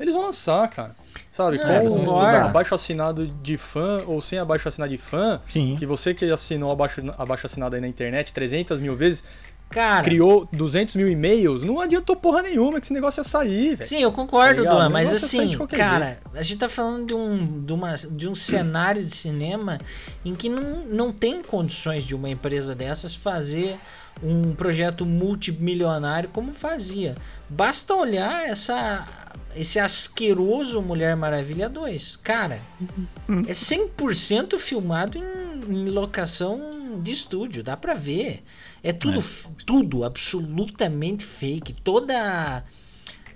eles vão lançar, cara. Sabe?
Não,
Com
eles vão
um
estudar.
abaixo assinado de fã ou sem abaixo assinado de fã,
Sim.
que você que assinou abaixo, abaixo assinado aí na internet 300 mil vezes,
Cara,
criou 200 mil e-mails, não adiantou porra nenhuma que esse negócio ia sair, velho.
sim, eu concordo,
Tá?
Duan, mas
de
assim, cara, a gente tá falando de um, de, uma, de um cenário de cinema em que não, não tem condições de uma empresa dessas fazer um projeto multimilionário como fazia. Basta olhar essa esse asqueroso Mulher Maravilha 2. Cara, é 100% filmado em, em locação de estúdio, dá pra ver. É tudo, tudo absolutamente fake. Toda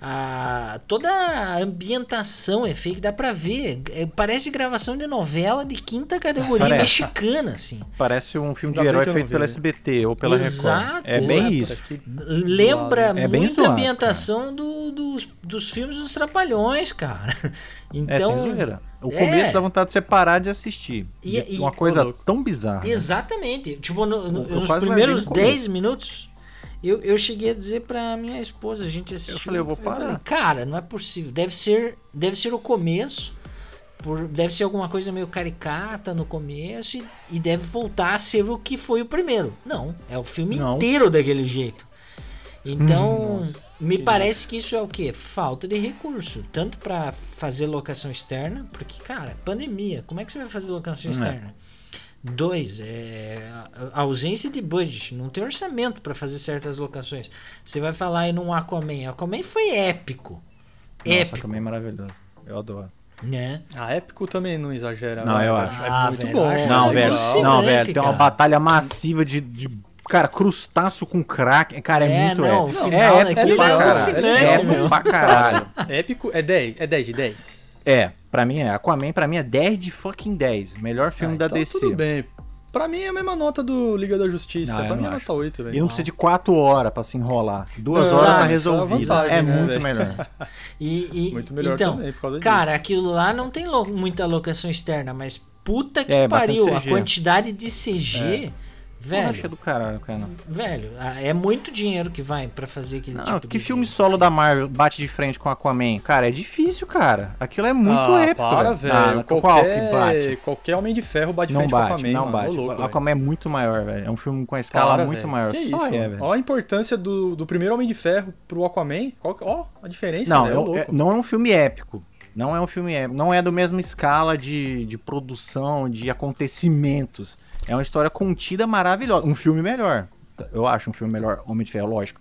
a, toda a ambientação é fake, dá pra ver. É, parece gravação de novela de quinta categoria
Parece.
mexicana, assim.
Parece um filme de
bem
herói feito pela. SBT ou pela
Exato,
Record. É bem
exato.
isso.
Que
Lembra
É bem
muito
zoado,
a ambientação do- dos, dos filmes dos Trapalhões, cara.
É,
Então,
sem zoeira. O
é.
começo dá vontade de você parar de assistir.
E- e-
uma coisa tão bizarra. né?
Exatamente. Tipo, no- no- nos primeiros
larguei no
10 minutos, eu, eu cheguei a dizer pra minha esposa, a gente assistiu.
falei, eu vou
falei,
parar.
cara, não é possível. Deve ser, deve ser o começo. Por, deve ser alguma coisa meio caricata no começo e, e deve voltar a ser o que foi o primeiro. Não, é o filme
Não.
inteiro daquele jeito. Então,
Hum,
me parece que isso é o quê? Falta de recurso. Tanto pra fazer locação externa, porque, cara, pandemia, como é que você vai fazer locação
É.
Dois, é a- ausência de budget, não tem orçamento pra fazer certas locações. Você vai falar aí num Aquaman. Aquaman foi épico.
Nossa,
épico,
também é maravilhoso. Eu adoro.
né?
A épico também não exagera.
Não,
vai,
eu
vai.
acho.
É
Ah,
muito
velho,
bom.
acho
Não,
É
velho. Não, velho. Tem uma
cara.
batalha massiva de, de, Cara, crustáceo com crack. Cara, é,
É,
muito
não,
épico.
o final
é
daquilo
épico pra
é
caralho.
alucinante,
É épico pra caralho.
Épico é 10, é 10 de 10.
É, pra mim é. Aquaman, pra mim é 10 de fucking 10. Melhor filme
Ah,
da
então
DC.
Tudo bem. Pra mim é a mesma nota do Liga da Justiça.
Não,
pra mim é
acho.
nota 8,
E
velho.
não precisa de 4 horas pra se enrolar. Duas
Não,
horas tá resolvido.
é
É
né,
muito melhor.
E, e-
Muito melhor
então,
também, por causa
cara, aquilo lá não tem lo- muita locação externa, mas puta que
É,
pariu, a quantidade de CG,
achei
velho,
do caralho, cara.
velho, ah, é muito dinheiro que vai pra fazer aquele
Não,
tipo
que
de
filme solo da Marvel bate de frente com Aquaman? Cara, é difícil, cara. Aquilo é muito
ah,
épico.
para,
Ah,
velho.
qual
qualquer,
que bate?
qualquer Homem de Ferro bate de
Não
frente com o
bate,
Aquaman,
não
mano.
bate.
Ô, louco,
o
velho.
Aquaman é muito maior, velho. É um filme com a escala
Para,
muito
velho.
maior.
Que
Só
isso,
é, velho.
Ó a importância do, do primeiro Homem de Ferro pro Aquaman. Qual- Ó, a diferença,
Não,
velho.
é um- é-
louco.
não é um filme épico. Não é um filme épico. Não é da mesma escala de, de produção, de acontecimentos. É uma história contida maravilhosa. Um filme melhor. Eu acho um filme melhor, Homem de Ferro, lógico.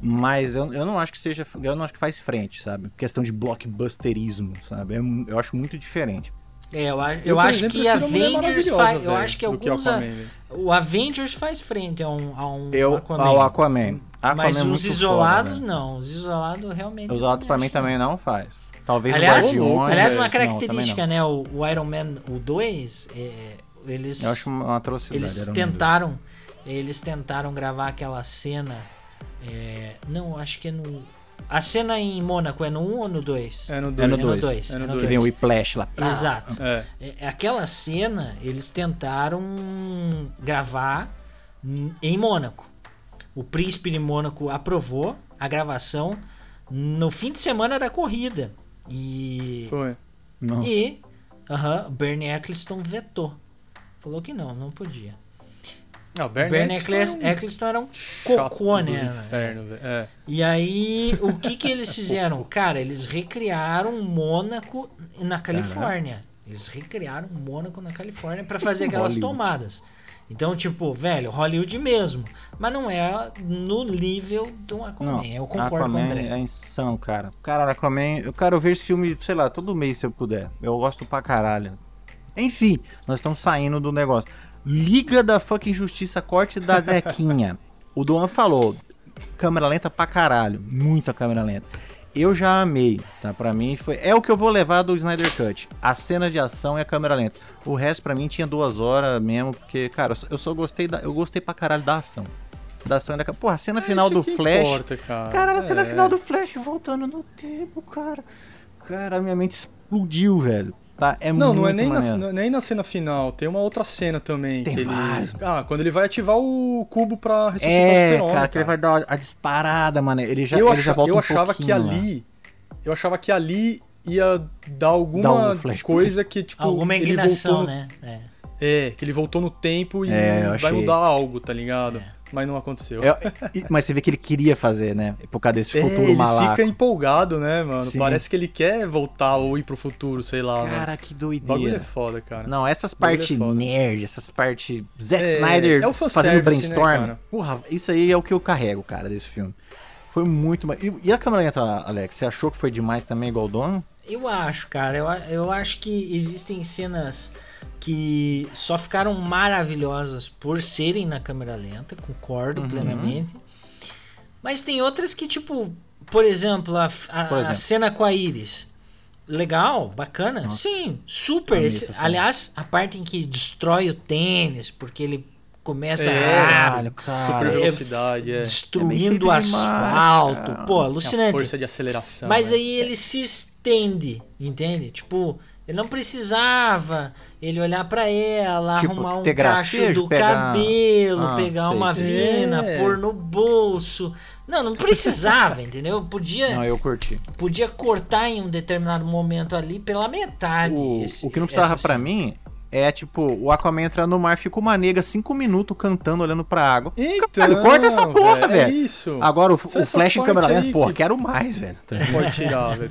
Mas eu, eu não acho que seja. Eu não acho que faz frente, sabe? Questão de blockbusterismo, sabe? É mu- eu acho muito diferente.
É, eu, acho-
Eu,
eu acho
exemplo,
que
Mulher
Avengers faz, eu acho que
que
alguns a-
velho.
o Avengers faz frente a um, a um
Eu,
Aquaman.
ao Aquaman. Aquaman
mas
é
os isolados
foda, velho.
não, os isolados realmente.
Os
eu
autos pra mim também não faz. Talvez
Aliás,
o Guardiões,
aliás, uma
não, também não.
característica, né? O, o Iron Man, o 2, é, eles,
Eu acho uma atrocidade.
eles tentaram, eles tentaram gravar aquela cena. é, não, acho que é no. A cena em Mônaco é no 1 ou no 2?
É no
É no
2.
dois.
dois,
É
é
no
no
Que
dois.
vem o Whiplash lá. pá.
Exato.
É.
É, Aquela cena eles tentaram gravar em Mônaco. O príncipe de Mônaco aprovou a gravação no fim de semana da corrida. E
Foi.
Nossa.
e aham, Bernie Eccleston vetou. Falou que não, não podia.
Não, o
Bernie
Bernie
Eccleston,
Eccleston
Eccleston era um
chato
cocô, né?
inferno. É.
E aí, o que que eles fizeram? Cara, eles recriaram Mônaco na Califórnia. Eles recriaram Mônaco na Califórnia pra fazer aquelas
Hollywood.
tomadas. Então, tipo, velho, Hollywood mesmo. Mas não é no nível do Aquaman. eu concordo
Aquaman
com o André.
é insano, cara. Cara, Aquaman, eu quero ver esse filme, sei lá, todo mês se eu puder. Eu gosto pra caralho. Enfim, nós estamos saindo do negócio. Liga da fucking Justiça, corte da Zequinha. o Duan falou, câmera lenta pra caralho, muita câmera lenta. Eu já amei, tá? Pra mim foi. É o que eu vou levar do Snyder Cut. A cena de ação e a câmera lenta. O resto pra mim tinha duas horas mesmo, porque, cara, eu só- gostei da. Eu gostei pra caralho da ação. Da ação da. Porra, a cena
É
final do Flash.
importa, cara.
Cara, a cena
É.
final do Flash voltando no tempo, cara. Cara, minha mente explodiu, velho. Tá? É
Não,
muito
não é nem na, não é nem na cena final. Tem uma outra cena também.
Tem
que ele... Ah, quando ele vai ativar o cubo pra ressuscitar o
É,
super-homem,
cara, que ele vai dar a disparada, mano. Ele já,
eu,
ele
acha-
já volta
eu
um
achava que
lá.
ali. Eu achava que ali ia dar alguma
um
coisa que, tipo,
Alguma
ele voltou no,
né? É.
É, que ele voltou no tempo e
É,
vai
achei.
mudar algo, tá ligado?
É.
Mas não aconteceu.
É, mas você vê que ele queria fazer, né? Por causa desse
É,
futuro
ele
malaco.
fica empolgado, né, mano?
Sim.
Parece que ele quer voltar ou ir pro futuro, sei lá, mano.
Cara, que
O bagulho é
doideira.
foda, cara.
Não, essas
é
partes
foda.
nerd, essas partes. Zack
É,
Snyder
é o
fazendo
fanservice,
brainstorm.
né?
Porra, isso aí é o que eu carrego, cara, desse filme. Foi muito. E, e a câmera lenta, Alex? Você achou que foi demais também, igual o Don?
Eu acho, cara. Eu, eu acho que existem cenas que só ficaram maravilhosas por serem na câmera lenta, concordo
Uhum.
plenamente. Mas tem outras que, tipo, por exemplo, a, a-
Por exemplo.
a cena com a Iris. Legal, bacana.
Nossa.
Sim, super. Esse- aliás, a parte em que destrói o tênis, porque ele começa
É,
a
Caralho, cara.
Super velocidade, é.
destruindo
É
o asfalto. Pô, alucinante.
força de aceleração.
Mas
né?
aí ele se estende, entende? Tipo, ele não precisava ele olhar pra ela,
Tipo,
arrumar um
ter
cacho
gracejo,
do
pegar-
cabelo,
Ah,
pegar
sei,
uma
sei.
vina,
É.
pôr no bolso. Não, não precisava, entendeu? Podia,
Não, eu curti.
podia cortar em um determinado momento ali pela metade.
O,
esse-
o que não precisava
essa cena.
mim é tipo, o Aquaman entra no mar, fica uma nega cinco minutos cantando, olhando pra água.
Então,
Caralho, corta essa porra,
É
velho.
isso.
Agora o, o Flash em câmera lenta, porra,
que-
quero mais, velho. Tá
Pode tirar, velho.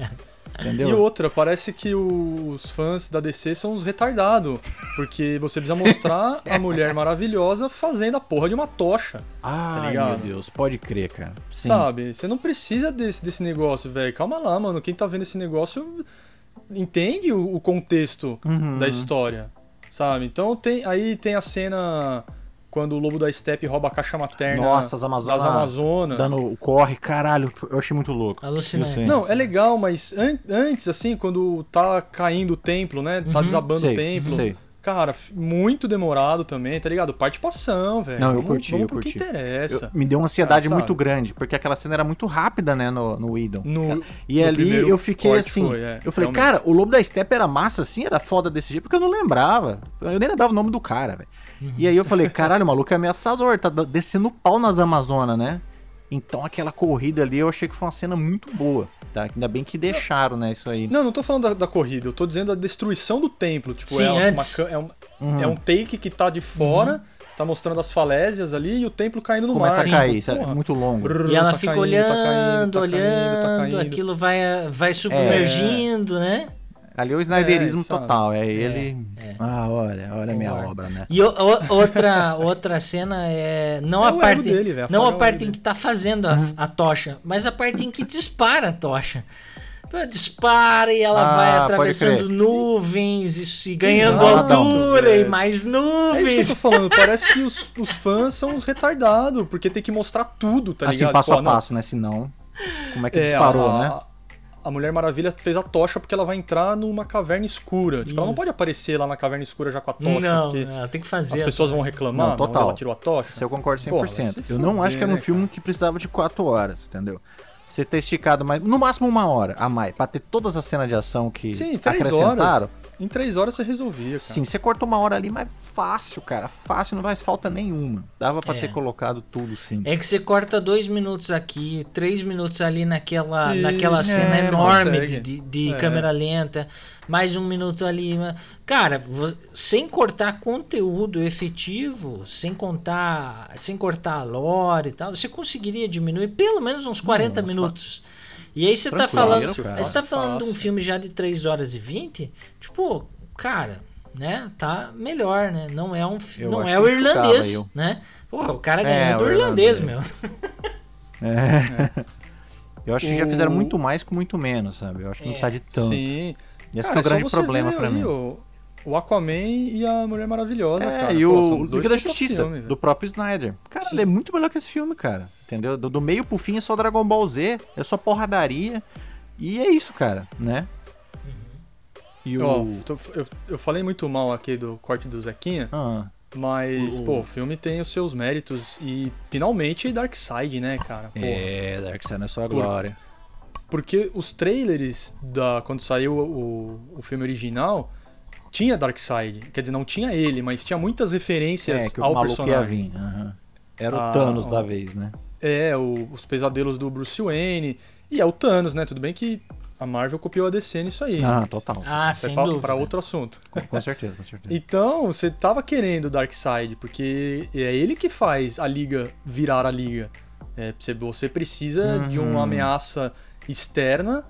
Entendeu?
E outra, parece que os fãs da DC são uns retardados. Porque você precisa mostrar a Mulher Maravilhosa fazendo a porra de uma tocha.
Ai, meu
ligado?
Deus, pode crer, cara. Sim.
Sabe? Você não precisa desse, desse negócio, velho. Calma lá, mano. Quem tá vendo esse negócio entende o, o contexto
Uhum.
da história. Sabe? Então tem, aí tem a cena quando o lobo da Steppe rouba a caixa materna
Nossa, as Amazonas.
das Amazonas.
Dando o corre, caralho, eu achei muito louco.
Alucinante.
Não, é legal, mas an- antes, assim, quando tá caindo o templo, né? Tá
Uhum.
desabando
Sei,
o templo.
sei.
Cara, muito demorado também, tá ligado? Participação, velho.
Não, eu
Vamos-
curti,
vamos
eu
pro que
curti.
interessa.
Eu- me deu uma ansiedade
Ah,
muito grande, porque aquela cena era muito rápida, né, no, no.
No-
e
no
ali eu fiquei assim.
foi, é,
eu falei,
realmente.
cara, o Lobo da Steppe era massa assim, era foda desse jeito, porque eu não lembrava. Eu nem lembrava o nome do cara, velho. E aí eu falei, caralho, o maluco é ameaçador, tá descendo pau nas Amazonas, né? Então aquela corrida ali eu achei que foi uma cena muito boa, tá? Ainda bem que deixaram, né, isso aí.
Não, não tô falando da, da corrida, eu tô dizendo da destruição do templo. Tipo,
Sim,
é, uma,
antes.
ca- é, um,
Uhum.
é um take que tá de fora, tá mostrando as falésias ali e o templo caindo no
Começa
mar.
a
Sim.
cair, isso é muito longo.
Brrr,
E ela
tá
fica
caindo,
olhando,
tá caindo, tá
olhando,
caindo, tá caindo.
aquilo vai, vai submergindo, né?
Ali é o snyderismo
É,
total, é ele...
é.
Ah, olha, olha a minha obra, né?
E o- o- outra, outra cena é não
É
a parte,
dele, velho,
não a parte em que tá fazendo a, a tocha, mas a parte em que dispara a tocha. Dispara e ela
Ah,
vai atravessando nuvens e, e ganhando
Exato,
altura e mais
É isso que
nuvens.
eu tô falando, parece que os, os fãs são os retardados, porque tem que mostrar tudo, tá
assim,
ligado?
passo
Pô,
a
não,
passo, né? Senão, como é que
é,
disparou,
a,
né?
A Mulher Maravilha fez a tocha porque ela vai entrar numa caverna escura. Tipo, ela não pode aparecer lá na caverna escura já com a tocha,
não,
porque
ela tem que
as
fazer.
pessoas vão reclamar.
Não, total.
ela tirou a tocha.
Isso eu concordo 100%.
Porra, vai se
eu não acho que era um
né,
filme
cara?
que precisava de 4 horas, entendeu? Você ter esticado mais, no máximo uma hora a mais, pra ter todas as cenas de ação que
Sim, três
acrescentaram.
horas. Em três horas você resolvia, cara.
Sim, você corta uma hora ali, mas fácil, cara. Fácil, não faz falta nenhuma. Dava pra
É.
ter colocado tudo, sim.
É que você corta dois minutos aqui, três minutos ali naquela,
E-
naquela
é,
cena
não
enorme de,
consegue.
de, de
É.
câmera lenta, mais um minuto ali. Cara, sem cortar conteúdo efetivo, sem contar, sem cortar a lore e tal, você conseguiria diminuir pelo menos uns 40
Nossa.
minutos. E aí você tá falando,
cara.
aí você tá falando de um
Fácil.
filme já de 3 horas e 20, tipo, cara, né? Tá melhor, né? Não é um
Eu
não é o irlandês,
eu.
né? Porra, o cara
É,
ganhou do
o
irlandês,
irlandês.
meu.
É. Eu acho que já fizeram muito mais com muito menos, sabe? Eu acho que não
É.
precisa de tanto.
Sim.
Esse
Cara,
que é o grande problema
aí
mim.
O, o Aquaman e a Mulher Maravilhosa,
É,
cara.
e
Pô,
o Liga da Justiça,
filme,
do próprio Snyder. Cara, ele é muito melhor que esse filme, cara. Entendeu? Do, do meio pro fim é só Dragon Ball Z, é só porradaria. E é isso, cara, né? E o.
Tô- eu, eu falei muito mal aqui do corte do Zequinha,
Ah,
mas,
O-
pô, o filme tem os seus méritos e finalmente Darkseid, né, cara? Pô,
é, Darkseid é sua
Por-
glória.
Porque os trailers da quando saiu o, o filme original tinha Darkseid, quer dizer, não tinha ele, mas tinha muitas referências
É, que o
ao personagem.
ia vir. aham. Era o
Ah,
Thanos
ó.
da vez, né?
É, o- os pesadelos do Bruce Wayne. E é o Thanos, né? Tudo bem que a Marvel copiou a DC nisso aí.
Ah,
mas
total.
Ah,
isso é
sem
pra outro assunto.
Com, com certeza, com certeza.
Então, você tava querendo o Darkseid, porque é ele que faz a liga virar a liga. É, você- precisa de
Uhum.
uma ameaça externa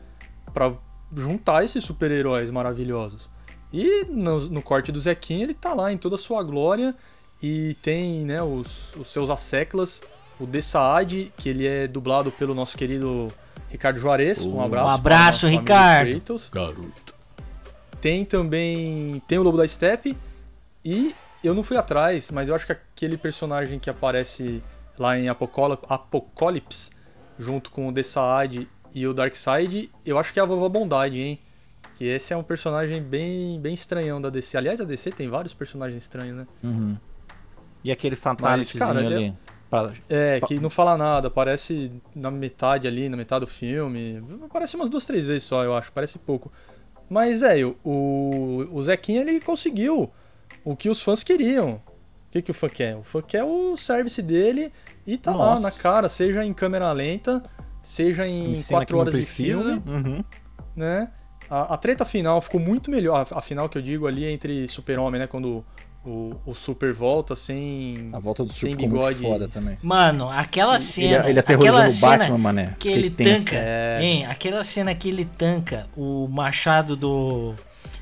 pra juntar esses super-heróis maravilhosos. E no, no corte do Zequinha, ele tá lá em toda a sua glória e tem né, os, os seus asseclas, o De Saad, que ele é dublado pelo nosso querido Ricardo Juarez. Um
Um
abraço.
abraço,
para a nossa
Ricardo.
Garoto.
Tem também. Tem o Lobo da Steppe. E eu não fui atrás, mas eu acho que aquele personagem que aparece lá em Apocalip- Apocalypse, junto com o The Saad e o Darkseid, eu acho que é a Vovó Bondade, hein? Que esse é um personagem bem, bem estranhão da DC. Aliás, a DC tem vários personagens estranhos, né?
Uhum. E aquele fatalityzinho
cara, ele é-
ali? Pra-
É, que não fala nada, aparece na metade ali, na metade do filme. Aparece umas duas, três vezes só, eu acho, parece pouco. Mas, velho, o, o Zequinha ele conseguiu o que os fãs queriam. O que, que o fã quer? O fã quer o service dele e tá lá
Nossa.
na cara, seja em câmera lenta, seja em
Ensina que
4
não
horas de filme,
Uhum.
né? A, a treta final ficou muito melhor. A, a final que eu digo ali é entre Super-Homem, né? Quando o, o Super volta sem.
A volta do
Sem
Super ficou muito
bigode.
foda também.
Mano, aquela
Ele,
cena.
ele
aquela
aterrorizando o
cena
Batman, mané.
que ele
tenso.
tanca.
É.
Hein, aquela cena que ele tanca o machado do.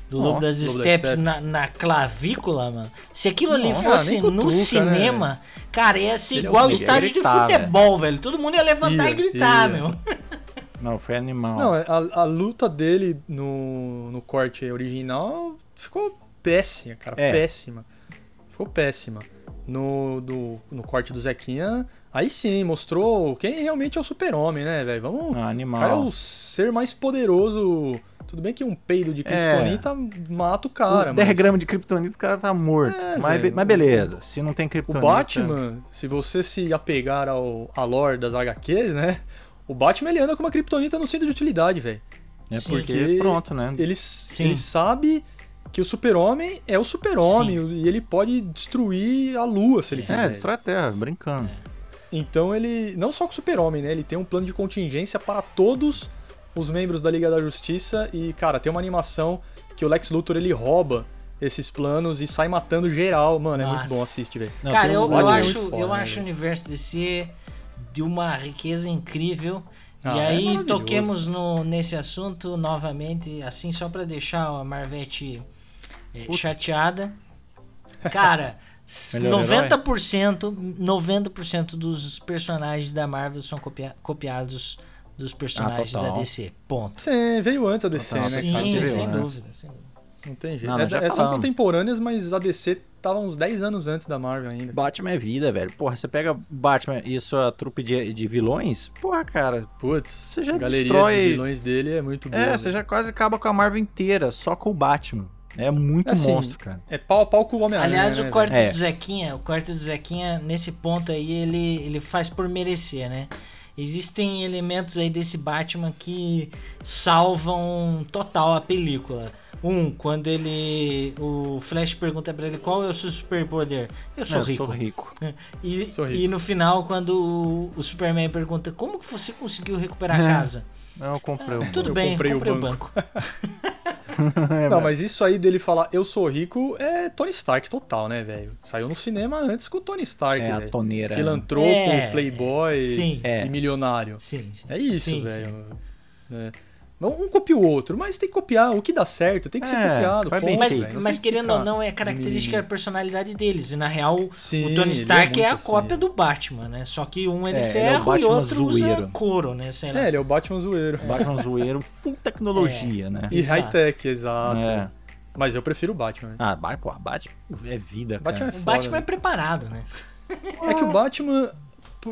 Do Lobo das
Lobo da
Steps na, na clavícula, mano. Se aquilo ali
Nossa,
fosse
nem
no
cutuca,
cinema, cara, ia ser
Ele é
igual
ele ia
estádio de
gritar,
futebol, velho. Todo mundo ia levantar
Ia,
e gritar,
ia.
meu.
Não, foi animal.
Não, a, a luta dele no, no corte original ficou péssima, cara.
É.
Péssima. Ficou péssima. No, do, no corte do Zequinha, aí sim, mostrou quem realmente é o super-homem, né, velho? Vamos.
Ah,
O
animal.
cara é o ser mais poderoso. Tudo bem que um peido de Kryptonita mata o cara,
o
mas.
10 gramas de kryptonita, o cara tá morto.
É,
mas,
velho.
mas beleza, se não tem
O
kryptonita...
Batman, se você se apegar ao a lore das HQs, né? O Batman ele anda com uma Kryptonita no centro de utilidade, velho.
É
Sim.
porque
Porque
pronto, né?
Ele,
Sim.
ele sabe que o super-homem é o super-homem e ele pode destruir a lua se ele quiser.
É, destrói a Terra, brincando.
Então ele, não só com o super-homem, né? Ele tem um plano de contingência para todos os membros da Liga da Justiça e, cara, tem uma animação que o Lex Luthor ele rouba esses planos e sai matando geral. Mano, é muito bom, assiste, velho.
Cara, eu, eu acho,
foda,
eu
né,
acho o
velho?
universo DC de uma riqueza incrível.
Ah,
e
é
aí
maravilhoso.
toquemos no, nesse assunto novamente, assim só pra deixar a Marvete é, chateada. Cara, s-
Melhor
90%, 90% dos personagens da Marvel são copia- copiados dos personagens da
total.
DC. Ponto.
Sim, veio antes a DC,
Total,
né,
Sim, sem dúvida. sem dúvida.
Não tem jeito.
Não,
é, é, são contemporâneas, mas a DC tava uns 10 anos antes da Marvel ainda.
Batman é vida, velho. Porra, você pega Batman e sua trupe de, de vilões, porra, cara.
Putz,
Você já
a galeria
destrói-
de vilões dele é muito boa.
É,
velho.
você já quase acaba com a Marvel inteira, só com o Batman. É muito
Assim,
monstro, cara.
É pau a pau com o Homem-Aranha.
Aliás,
né,
o corte
É.
do Zequinha, o corte do Zequinha, nesse ponto aí, ele, ele faz por merecer, né? Existem elementos aí desse Batman que salvam total a película. Um, quando ele. O Flash pergunta pra ele qual é o seu superpoder. Eu sou
Eu
rico.
sou rico.
E,
Sou rico.
e no final, quando o, o Superman pergunta como que você conseguiu recuperar a
É.
casa?
Não, eu comprei o
Tudo
Eu
bem,
comprei
comprei,
o
o banco.
Não, mas isso aí dele falar eu sou rico é Tony Stark total, né, velho? Saiu no cinema antes com o Tony Stark,
É a
velho.
toneira.
Filantropo,
É,
playboy
sim.
e
É.
milionário.
Sim, sim.
É isso, velho. É. Um copia o outro, mas tem que copiar. O que dá certo tem que ser
É,
copiado.
vai bem
ponto,
Mas, mas querendo ou não, é característica da personalidade deles. E na real,
Sim,
o Tony
é
Stark é, a
muito
cópia
assim.
do Batman, né? Só que um é de
É, ele é
ferro e
Batman
outro usa
zoeiro.
couro, né? Sei lá.
É, ele é o Batman zoeiro.
Batman zoeiro, full tecnologia, né?
E high-tech, exato.
É.
Mas eu prefiro o Batman. né?
Ah, Batman, pô, Batman é vida,
Batman
cara.
é
o Batman é
né?
preparado, né?
É que o Batman.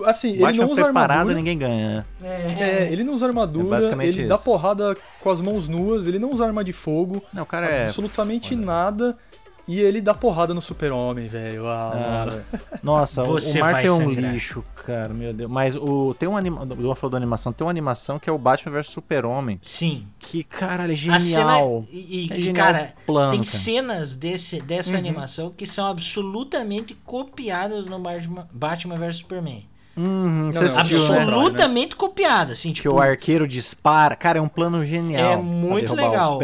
Assim, ele não usa
preparado,
armadura.
ninguém ganha.
É, ele não usa armadura,
É basicamente
ele dá
isso.
porrada com as mãos nuas, ele não usa arma de fogo,
Não, o cara é.
absolutamente
foda.
nada. E ele dá porrada no super-homem, velho. Ah,
Ah. Nossa, o-
Você
o Mark
vai
é um
sangrar.
lixo, cara, meu Deus. Mas o, tem uma anima... Uma falou da animação, tem uma animação que é o Batman vs Super-Homem.
Sim.
Que, caralho, é
A cena.
genial.
E, e-
É
e,
genial
cara,
plano,
tem
cara.
cenas desse, dessa
Uhum.
animação que são absolutamente copiadas no Batman, Batman vs Superman.
Uhum,
Não, Absoluto.
né?
Absolutamente copiadas, assim,
Que
tipo.
o arqueiro dispara. Cara, é um plano genial.
É muito legal.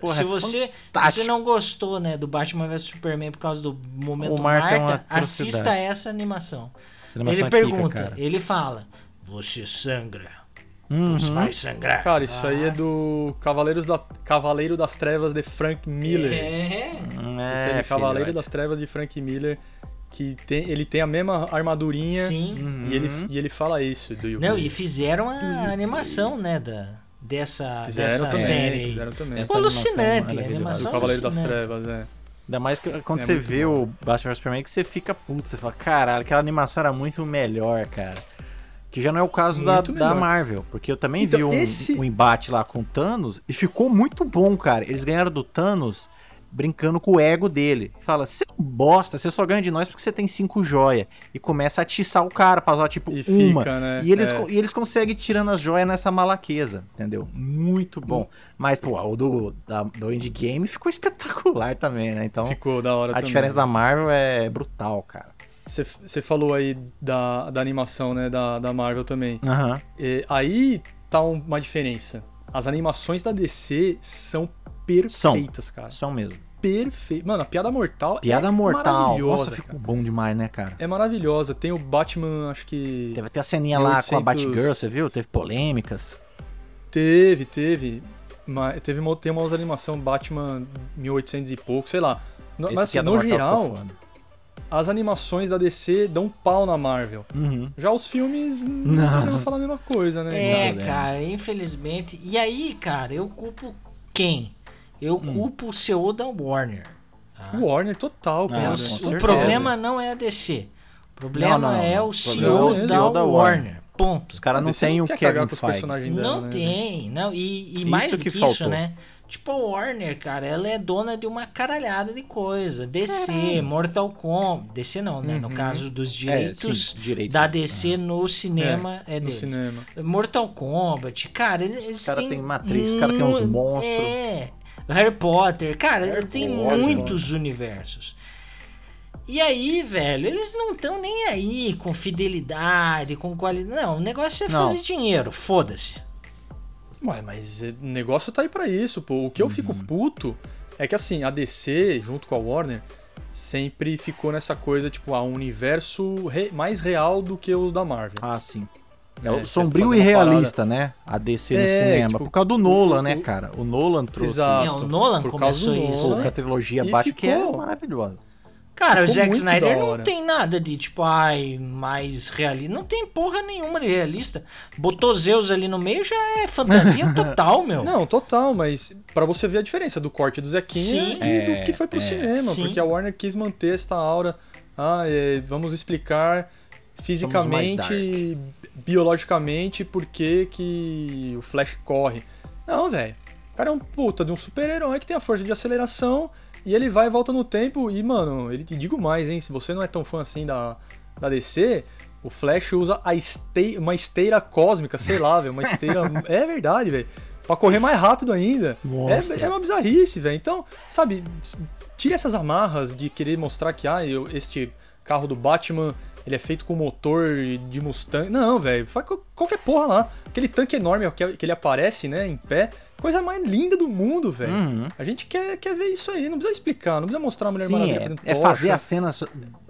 Porra,
se
é
você,
fantástico.
você não gostou, né, do Batman vs Superman por causa do momento
O Mark é uma
Marta,
atrocidade.
assista essa animação.
Essa animação
ele
é pica,
pergunta,
cara.
ele fala: Você sangra,
Uhum.
vai sangrar.
Cara, isso aí é do Cavaleiros da... Cavaleiro das Trevas de Frank Miller.
É.
Hum, É,
é Cavaleiro
filhote.
das Trevas de Frank Miller. Que tem, ele tem a mesma armadurinha.
Sim.
Uhum.
E ele, e ele fala isso do Yu
Não, e fizeram a animação, né, da, dessa,
Fizeram
dessa
também,
série
fizeram também.
Essa
Ficou
animação
alucinante, a animação
Do Cavaleiro das. Trevas, é.
Ainda mais que quando
É
você vê
bom.
o Batman vs Superman que você fica puto. Você fala, caralho, aquela animação era muito melhor, cara. Que já não é o caso da, da. Marvel. Porque eu também
Então,
vi um,
esse-
um embate lá com o Thanos e ficou muito bom, cara. Eles ganharam do Thanos brincando com o ego dele. Fala, você é um bosta, você só ganha de nós porque você tem cinco joias. E começa a atiçar o cara pra usar, tipo,
E
uma.
fica, né?
E eles,
É.
e eles conseguem tirando as joias nessa malaqueza, entendeu? Muito bom. Mas, pô, o do, da, do Endgame ficou espetacular também, né? Então,
Ficou da hora
a
também.
diferença da Marvel é brutal, cara.
Você, falou aí da, da animação, né, da, da Marvel também.
Aham.
E aí tá um- uma diferença. As animações da DC são perfeitas, cara.
São mesmo.
Perfeito. Mano, a Piada Mortal
Piada
é
mortal.
maravilhosa,
Nossa, ficou
cara.
bom demais, né, cara?
É maravilhosa. Tem o Batman, acho que...
Teve até a ceninha lá com a
1800.
Batgirl, você viu? Teve polêmicas.
Teve, teve. Mas teve uma, tem uma outra animação, Batman 1800 e pouco, sei lá. No,
Esse
mas assim, no
Mortal
geral, as animações da DC dão pau na Marvel.
Uhum.
Já os filmes
Não.
não vão falar a mesma coisa, né?
É,
Não,
cara, infelizmente. E aí, cara, eu culpo quem? Eu
Hum.
culpo o CEO da Warner. tá?
O Warner total, cara.
É, o, o problema não é a DC. O problema
Não, não,
é o CEO,
é o
da,
CEO da
Warner.
Warner.
Ponto.
Os caras não têm o Kevin
cagar com os
Feige.
Não
né?
tem, não. E, e mais do
que
que, isso,
faltou.
né? Tipo, a Warner, cara, ela é dona de uma caralhada de coisa. DC, Mortal Kombat. DC não, né? No
Uhum.
caso dos
É,
direitos
sim, direitos.
da DC no cinema é,
no
deles.
cinema.
Mortal Kombat, cara, eles, eles
caras
têm
têm Matrix, os caras têm uns monstros.
É, Harry Potter, cara,
Harry
tem
Potter,
muitos universos. E aí, velho, eles não estão nem aí com fidelidade, com qualidade. Não, o negócio é
Não.
fazer dinheiro, foda-se.
Ué, mas o negócio tá aí pra isso, pô. O que eu fico
Uhum.
puto é que assim, a DC, junto com a Warner, sempre ficou nessa coisa, tipo, ah, um universo re- mais real do que o da Marvel.
Ah, sim. É,
É,
o sombrio e realista, né? A DC no
É,
cinema.
tipo,
por causa do Nolan,
o-
né,
o-
cara? O Nolan trouxe
Exato.
É, o Nolan
por causa
começou
do
isso.
Nolan.
pô, com a trilogia Batman, que é maravilhosa.
Cara, o
Ficou
Zack
muito
Snyder não tem nada de tipo, ai, mais realista. Não tem porra nenhuma de realista. Botou Zeus ali no meio já é fantasia total, meu.
Não, total, mas pra você ver a diferença do corte do Zequinha
Sim.
e
É,
do que foi pro
é.
cinema,
Sim.
porque a Warner quis manter essa aura. Ah, é, vamos explicar fisicamente, biologicamente, por que que o Flash corre. Não, velho. O cara é um puta de um super-herói que tem a força de aceleração e ele vai e volta no tempo. E, mano, ele te digo mais, hein? Se você não é tão fã assim da, da DC, o Flash usa a este, uma esteira cósmica, sei lá, velho. Uma esteira. é verdade, velho. pra correr mais rápido ainda. É, é, uma bizarrice, velho. Então, sabe, tire essas amarras de querer mostrar que, ah, eu, este carro do Batman ele é feito com motor de Mustang. Não, velho, faz qualquer porra lá. Aquele tanque enorme que, ele aparece, né, em pé. Coisa mais linda do mundo, velho. Uhum. A gente quer, quer ver isso aí, não precisa explicar, não precisa mostrar a Mulher
Sim,
Maravilha
é, é fazer a cena.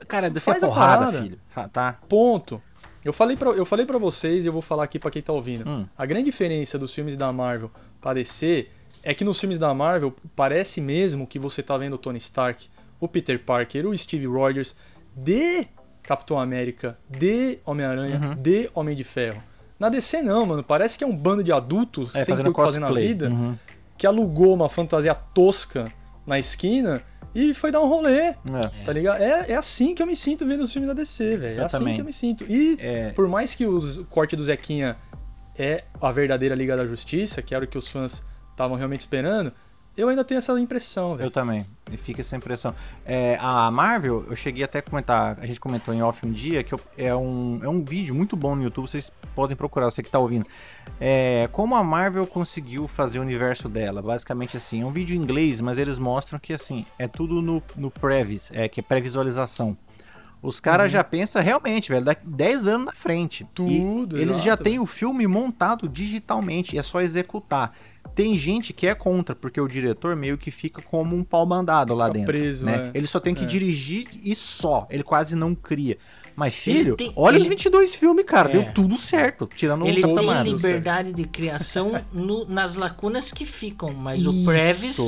Cara, dessa porrada, filho. Tá.
Ponto. Eu falei pra, eu falei pra vocês e eu vou falar aqui para quem tá ouvindo. Hum. A grande diferença dos filmes da Marvel pra DC é que nos filmes da Marvel parece mesmo que você tá vendo o Tony Stark, o Peter Parker, o Steve Rogers de Capitão América, de Homem-Aranha, uhum. de Homem de Ferro. Na DC não, mano. Parece que é um bando de adultos
é, sem ter o que fazer na
vida uhum. que alugou uma fantasia tosca na esquina e foi dar um rolê. É. Tá ligado? É, é assim que eu me sinto vendo os filmes da DC, velho. É assim também. que eu me sinto. E é... por mais que o corte do Zequinha é a verdadeira Liga da Justiça, que era o que os fãs estavam realmente esperando, eu ainda tenho essa impressão.
Véio. Eu também. E fica essa impressão. É, a Marvel, eu cheguei até a comentar, a gente comentou em off um dia, que eu, é, um, é um vídeo muito bom no YouTube, vocês podem procurar, você que tá ouvindo. É, como a Marvel conseguiu fazer o universo dela. Basicamente assim, é um vídeo em inglês, mas eles mostram que assim, é tudo no, no Previs, é, que é pré-visualização. Os caras uhum. já pensam realmente, velho, daqui 10 anos na frente.
Tudo,
e Eles já têm o filme montado digitalmente, é só executar. Tem gente que é contra, porque o diretor meio que fica como um pau mandado lá fica dentro. Preso, né? É. Ele só tem que é. dirigir e só. Ele quase não cria. Mas, filho, tem, olha ele... os 22 filmes, cara. É. Deu tudo certo. Tirando
ele o Ele tem liberdade de criação no, nas lacunas que ficam. Mas Isso. o Previs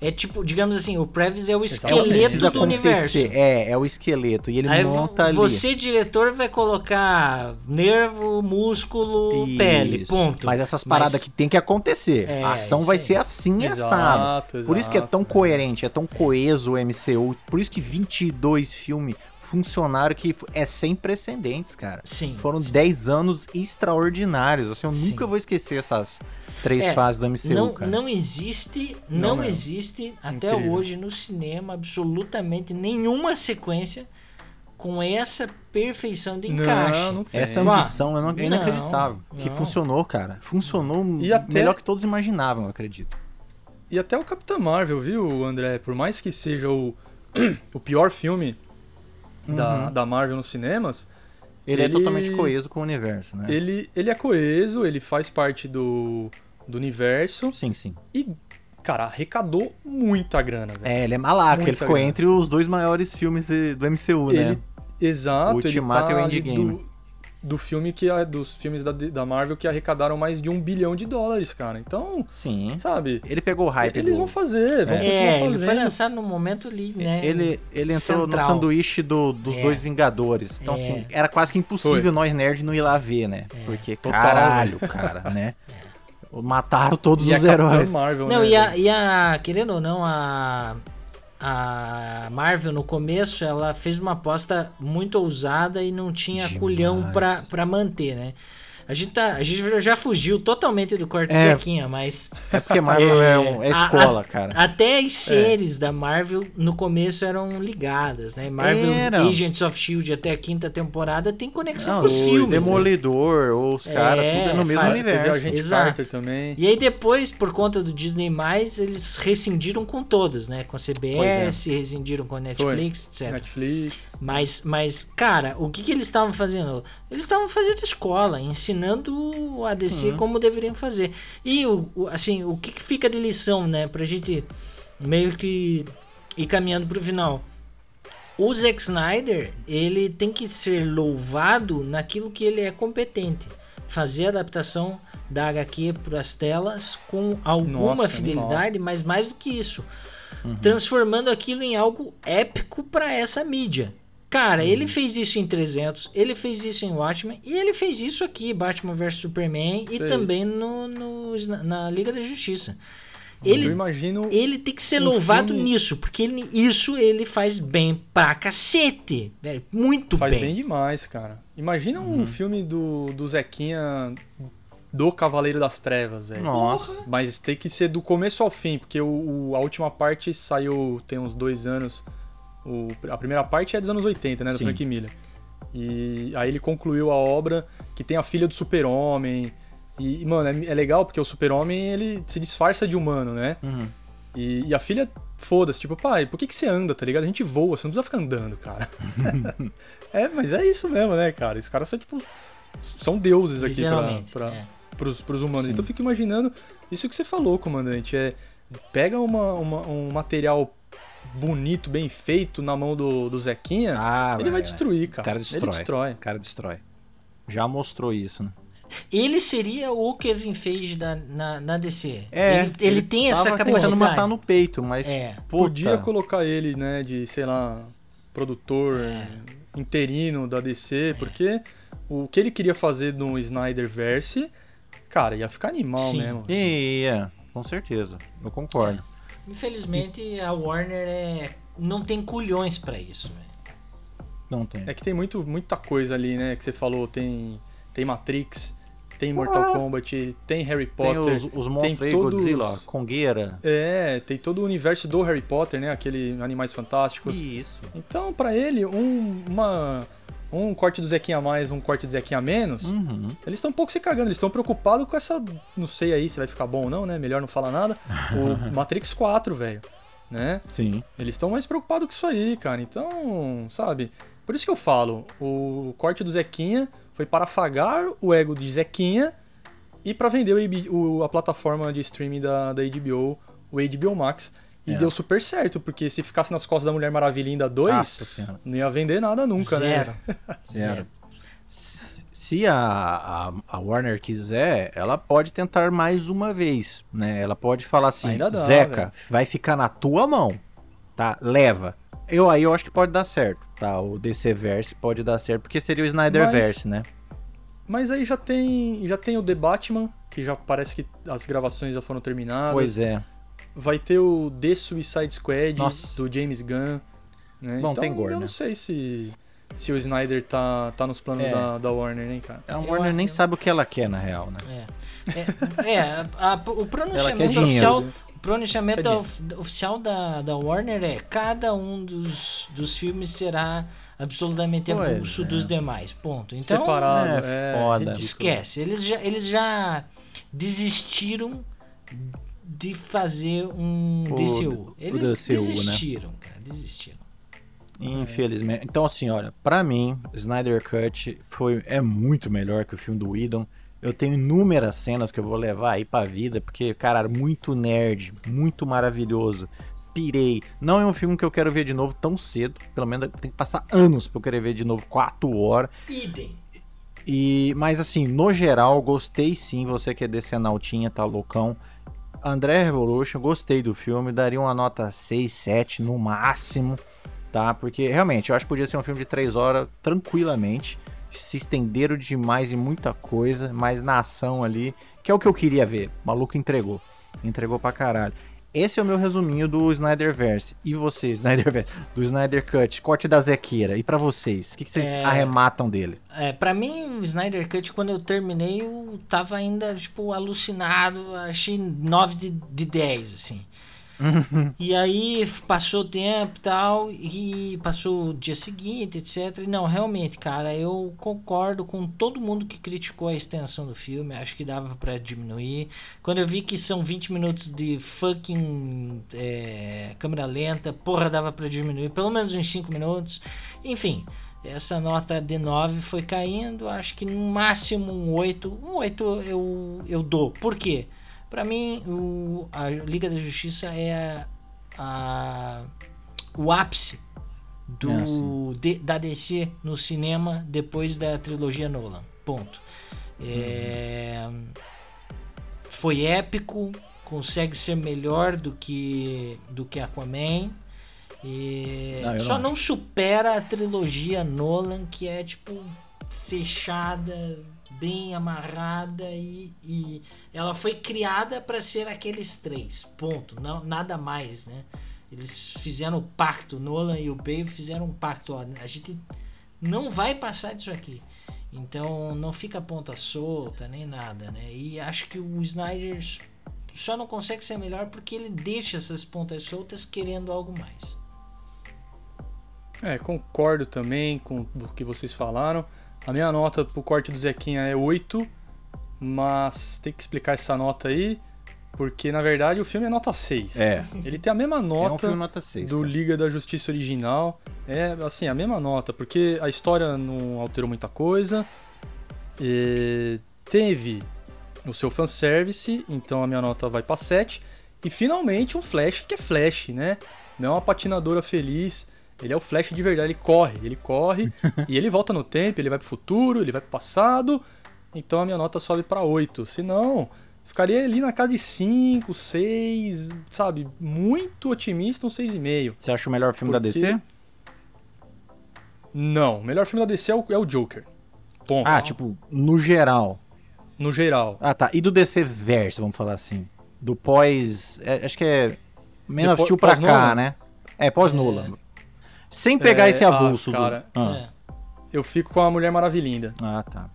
é tipo, digamos assim, o Previs é o esqueleto do universo.
É, é o esqueleto. E ele Aí monta ali.
Você, diretor, vai colocar nervo, músculo, Isso. pele. Ponto.
Mas essas paradas mas... que tem que acontecer. É, a ação vai ser assim, exato, assado. Por isso que é tão coerente, é tão coeso o MCU. Por isso que 22 filmes funcionário que é sem precedentes, cara.
Sim.
Foram 10 anos extraordinários. Assim, eu sim. nunca vou esquecer essas três é, fases do MCU,
não,
cara.
Não existe, não, não existe até hoje no cinema absolutamente nenhuma sequência com essa perfeição de encaixe. Não,
não essa ambição é, não, é inacreditável. Não, que funcionou, cara. Funcionou e até... melhor que todos imaginavam, eu acredito.
E até o Capitão Marvel, viu, André? Por mais que seja o, o pior filme uhum. da Marvel nos cinemas.
Ele, é ele, é totalmente coeso com o universo, né?
Ele, ele é coeso, ele faz parte do, do universo.
Sim, sim.
E, cara, arrecadou muita grana, velho.
É, ele é malaco, ele ficou grana. entre os dois maiores filmes de, do MCU, né?
Ele, exato. O
Ultimato tá e o Endgame.
Do, do filme que dos filmes da, da Marvel que arrecadaram mais de um bilhão de dólares, cara. Então,
sim,
sabe?
Ele pegou o hype.
Eles do... vão fazer, vão
é, continuar ele foi lançado no momento ali, né?
Ele, ele entrou central. no sanduíche do, dos é. dois Vingadores. Então, é. assim, era quase que impossível foi. nós nerds não ir lá ver, né? É. Porque Total. caralho, cara, né? Mataram todos e os heróis.
Marvel, não, né, e, a, e a, querendo ou não, a a Marvel no começo ela fez uma aposta muito ousada e não tinha Demais. culhão para manter, né? A gente, tá, a gente já fugiu totalmente do corte é, Zequinha, mas.
É porque Marvel é, é, um, é escola, a, cara.
Até as séries é. da Marvel no começo eram ligadas, né? Marvel Era. Agents of Shield até a quinta temporada tem conexão Não, com os filmes.
Né? Demolidor, né? ou os caras, é, tudo é no mesmo faz, universo.
Exato. também.
E aí depois, por conta do Disney, eles rescindiram com todas, né? Com a CBS, é. rescindiram com a Netflix, Foi. etc.
Netflix.
Mas, mas, cara, o que, que eles estavam fazendo? Eles estavam fazendo escola, ensinando a DC uhum. como deveriam fazer. E o, o, assim, o que, que fica de lição, né, pra gente meio que ir caminhando pro final. O Zack Snyder, ele tem que ser louvado naquilo que ele é competente. Fazer a adaptação da HQ para as telas com alguma Nossa, fidelidade, animal. mas mais do que isso, uhum. transformando aquilo em algo épico para essa mídia. Cara, ele uhum. fez isso em 300, ele fez isso em Watchmen e ele fez isso aqui, Batman vs Superman e também no, no, na Liga da Justiça. Ele,
eu imagino
ele tem que ser um louvado filme... nisso, porque ele, isso ele faz bem pra cacete. Velho, muito
faz
bem.
Faz bem demais, cara. Imagina uhum. um filme do, do Zequinha do Cavaleiro das Trevas, velho.
Nossa.
Mas tem que ser do começo ao fim, porque o, o, a última parte saiu tem uns dois anos. O, a primeira parte é dos anos 80, né? Do Sim. Frank Miller. E aí ele concluiu a obra que tem a filha do super-homem, E, mano, é, é legal porque o super-homem, ele se disfarça de humano, né?
Uhum.
E, e, a filha, foda-se, tipo, pai, por que, que você anda, tá ligado? A gente voa, você não precisa ficar andando, cara. é, mas é isso mesmo, né, cara? Os caras são, tipo, são deuses aqui pra, pra, é. pros, pros humanos. Sim. Então eu fico imaginando isso que você falou, comandante, é pega uma, uma, um material bonito, bem feito na mão do, do Zequinha, ah, ele vai destruir, cara. O
cara destrói.
Ele destrói.
O cara destrói. Já mostrou isso, né?
Ele seria o Kevin Feige da, na, na DC.
É,
ele, ele tem essa capacidade.
matar no peito, mas
é. podia colocar ele, né, de, sei lá, produtor é. interino da DC, é. porque o que ele queria fazer no Snyderverse, cara, ia ficar animal Sim. mesmo.
Assim. Ia, com certeza. Eu concordo.
Infelizmente a Warner é, não tem culhões para isso, velho.
Não tem.
É que tem muito, muita coisa ali, né, que você falou, tem tem Matrix, tem Mortal ah. Kombat, tem Harry Potter.
Tem os, os monstros tem aí, todos... Godzilla, Congueira.
É, tem todo o universo do Harry Potter, né? Aquele Animais Fantásticos.
Isso.
Então, para ele, um, uma, um corte do Zequinha a mais, um corte do Zequinha a menos,
uhum.
eles estão um pouco se cagando. Eles estão preocupados com essa. Não sei aí se vai ficar bom ou não, né? Melhor não falar nada. O Matrix 4, velho. Né?
Sim.
Eles estão mais preocupados com isso aí, cara. Então, sabe? Por isso que eu falo, o corte do Zequinha foi para afagar o ego de Zequinha e para vender o, o, a plataforma de streaming da, da HBO, o HBO Max. E é. deu super certo, porque se ficasse nas costas da Mulher Maravilha ainda 2, não ia vender nada nunca,
Zero.
né?
Zero. Se a, a, a, Warner quiser, ela pode tentar mais uma vez, né? Ela pode falar assim, dá, Zeca, véio. vai ficar na tua mão, tá? Leva. Eu aí eu acho que pode dar certo, tá? O DC Verse pode dar certo, porque seria o Snyder mas, Verse, né?
Mas aí já tem, já tem o The Batman, que já parece que as gravações já foram terminadas.
Pois é.
Vai ter o The Suicide Squad Nossa. do James Gunn. Né?
Bom,
então,
tem gore,
eu
né?
não sei se se o Snyder tá, tá nos planos é. da, da Warner, né, cara?
A Warner eu, nem eu... sabe o que ela quer, na real, né?
É, é, é a, a, o pronunciamento oficial, pronunciamento oficial da, da Warner é cada um dos, dos filmes será absolutamente pois avulso é. dos demais. Ponto. Então,
Separado, é, é foda.
Esquece. Eles já, eles já desistiram de fazer um o, DCU. Eles DCU, né? desistiram, né? cara. Desistiram.
Infelizmente. Então, assim, olha, para mim, Snyder Cut foi, é muito melhor que o filme do Whedon. Eu tenho inúmeras cenas que eu vou levar aí pra vida, porque, cara, muito nerd, muito maravilhoso. Pirei. Não é um filme que eu quero ver de novo tão cedo. Pelo menos tem que passar anos pra eu querer ver de novo, 4 horas.
Idem.
E, mas assim, no geral, gostei sim. Você que é desse Analtinha, tá loucão. André Revolution, gostei do filme. Daria uma nota 6, 7 no máximo, tá? Porque realmente eu acho que podia ser um filme de 3 horas tranquilamente se estenderam demais em muita coisa, mas na ação ali, que é o que eu queria ver. O maluco entregou. Entregou pra caralho. Esse é o meu resuminho do Snyderverse. E vocês, Snyderverse, do Snyder Cut, corte da Zequeira. E para vocês, o que, que, vocês é... arrematam dele?
É, para mim, o Snyder Cut, quando eu terminei, eu tava ainda, tipo, alucinado. Achei 9 de, de 10, assim. E aí passou o tempo tal, e passou o dia seguinte, etc. E não, realmente, cara, eu concordo com todo mundo que criticou a extensão do filme. Acho que dava para diminuir. Quando eu vi que são 20 minutos de fucking é, câmera lenta, porra, dava para diminuir pelo menos uns 5 minutos. Enfim, essa nota de 9 foi caindo. Acho que no máximo um 8. Um 8 eu, eu dou. Por quê? Para mim, o, a Liga da Justiça é a, o ápice do, é, de, da DC no cinema depois da trilogia Nolan. Ponto. É, uhum. Foi épico, consegue ser melhor do que do que Aquaman. E não, só não, não supera a trilogia Nolan, que é tipo fechada, bem amarrada e, e ela foi criada para ser aqueles três, ponto, não nada mais, né? Eles fizeram o pacto, Nolan e o Bale fizeram um pacto, ó, a gente não vai passar disso aqui. Então não fica ponta solta nem nada, né? E acho que o Snyder só não consegue ser melhor porque ele deixa essas pontas soltas querendo algo mais.
É, concordo também com o que vocês falaram. A minha nota pro corte do Zequinha é 8. Mas tem que explicar essa nota aí, porque na verdade o filme é nota 6.
É.
Ele tem a mesma
É um
nota
filme nota 6.
do
cara.
Liga da Justiça original. É, assim, a mesma nota, porque a história não alterou muita coisa. E teve o seu fanservice, então a minha nota vai pra 7. E finalmente um Flash que é Flash, né? Não é uma patinadora feliz. Ele é o Flash de verdade, ele corre, ele corre e ele volta no tempo, ele vai pro futuro, ele vai pro passado. Então a minha nota sobe pra 8. Se não, ficaria ali na casa de 5, 6, sabe? Muito otimista, um 6,5.
Você acha o melhor filme da
Porque-
DC?
Não, o melhor filme da DC é o, é o Joker. Ponto.
Ah, tipo, no geral.
No geral.
Ah, tá. E do DC Verso, vamos falar assim. Do pós. é, acho que é. Man of Steel pra cá, né? É, pós-Nolan. Sem pegar
É,
esse
ah,
avulso. do-
cara.
Ah.
É.
Eu fico com a Mulher Maravilhinda,
Ah, tá.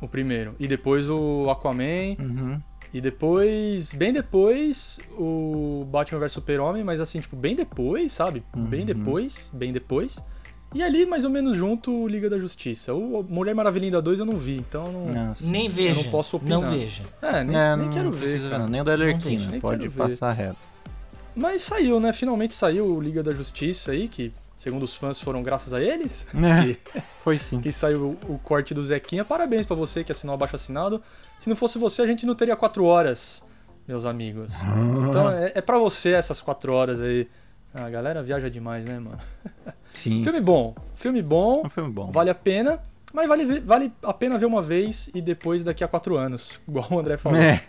o primeiro. E depois o Aquaman.
Uhum.
E depois, bem depois, o Batman vs Super-Homem, mas assim, tipo, bem depois, sabe? Bem
Uhum.
depois, bem depois. E ali, mais ou menos junto, o Liga da Justiça. O Mulher Maravilhinda 2 eu não vi, então eu não.
Nossa.
Nem veja.
não posso opinar.
Não veja.
É, nem,
É,
nem quero ver. cara.
Nem o da
vejo,
nem
Pode passar reto.
Mas saiu, né? Finalmente saiu o Liga da Justiça aí, que segundo os fãs foram graças a eles.
É, foi sim.
que saiu o, o corte do Zequinha. Parabéns pra você que assinou abaixo assinado. Se não fosse você, a gente não teria quatro horas, meus amigos. Então é, é para você essas quatro horas aí. Ah, a galera viaja demais, né, mano?
Sim.
Filme bom, filme bom,
É um filme bom.
vale a pena, mas vale, vale a pena ver uma vez e depois daqui a quatro anos, igual o André falou.
É.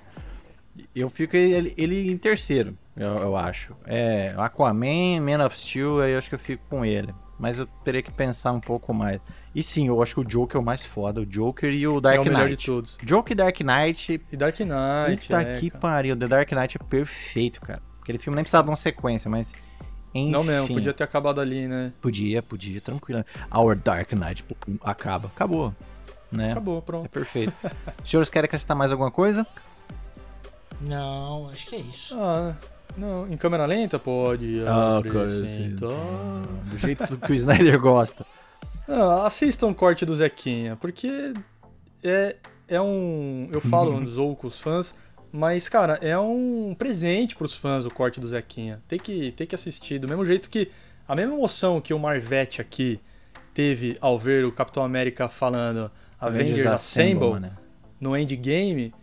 Eu fico ele, ele em terceiro, eu, eu acho. É, Aquaman, Man of Steel, aí eu acho que eu fico com ele. Mas eu teria que pensar um pouco mais. E sim, eu acho que o Joker é o mais foda. O Joker e o
é
Dark
o melhor de
Knight.
todos.
Joker e Dark Knight.
E Dark Knight,
Puta
é,
que
cara.
pariu. The Dark Knight é perfeito, cara. Aquele filme nem precisava de uma sequência, mas. Enfim,
Não mesmo, podia ter acabado ali, né?
Podia, podia, tranquilo. Our Dark Knight pô, acaba. Acabou. Né?
Acabou,
É
pronto.
perfeito. Os senhores querem acrescentar mais alguma coisa?
Não, acho que é isso.
Ah, não, em câmera lenta pode.
Ah,
acrescentar.
Do jeito que o Snyder gosta.
Ah, assistam o corte do Zequinha, porque é, é um. Eu falo, um zoo com os fãs, mas, cara, é um presente pros fãs o corte do Zequinha. Tem que, tem que assistir. Do mesmo jeito que. A mesma emoção que o Marvete aqui teve ao ver o Capitão América falando Avengers Assemble
né?
no Endgame.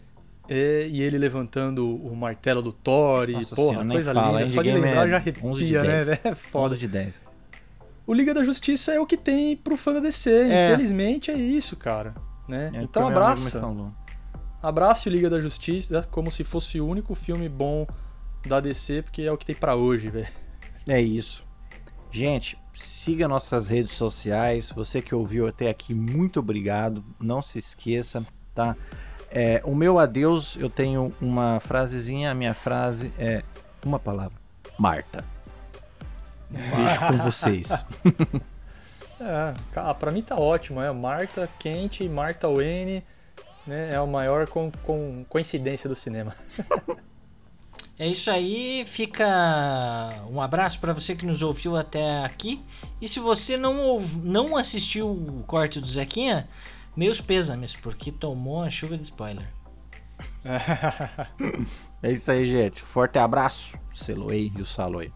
É, e ele levantando o martelo do Thor e,
Nossa
porra,
senhora,
coisa
fala,
linda. Só de lembrar
é
já
11
arrepia, né?
10.
É foda.
Foda de 10.
O Liga da Justiça é o que tem pro fã da DC.
É.
Infelizmente é isso, cara. Né?
É,
então abraça. Abrace o Liga da Justiça como se fosse o único filme bom da DC, porque é o que tem pra hoje, velho.
É isso. Gente, siga nossas redes sociais. Você que ouviu até aqui, muito obrigado. Não se esqueça, tá? É, o meu adeus, eu tenho uma frasezinha. A minha frase é uma palavra: Marta. Deixo com vocês.
É, cara, pra mim tá ótimo. É Marta Quente e Marta Wayne. Né, é a maior com, com coincidência do cinema.
É isso aí, fica um abraço para você que nos ouviu até aqui. E se você não, não assistiu o corte do Zequinha, meus pêsames, porque tomou a chuva de spoiler.
É isso aí, gente. Forte abraço. Seloei e o Saloi.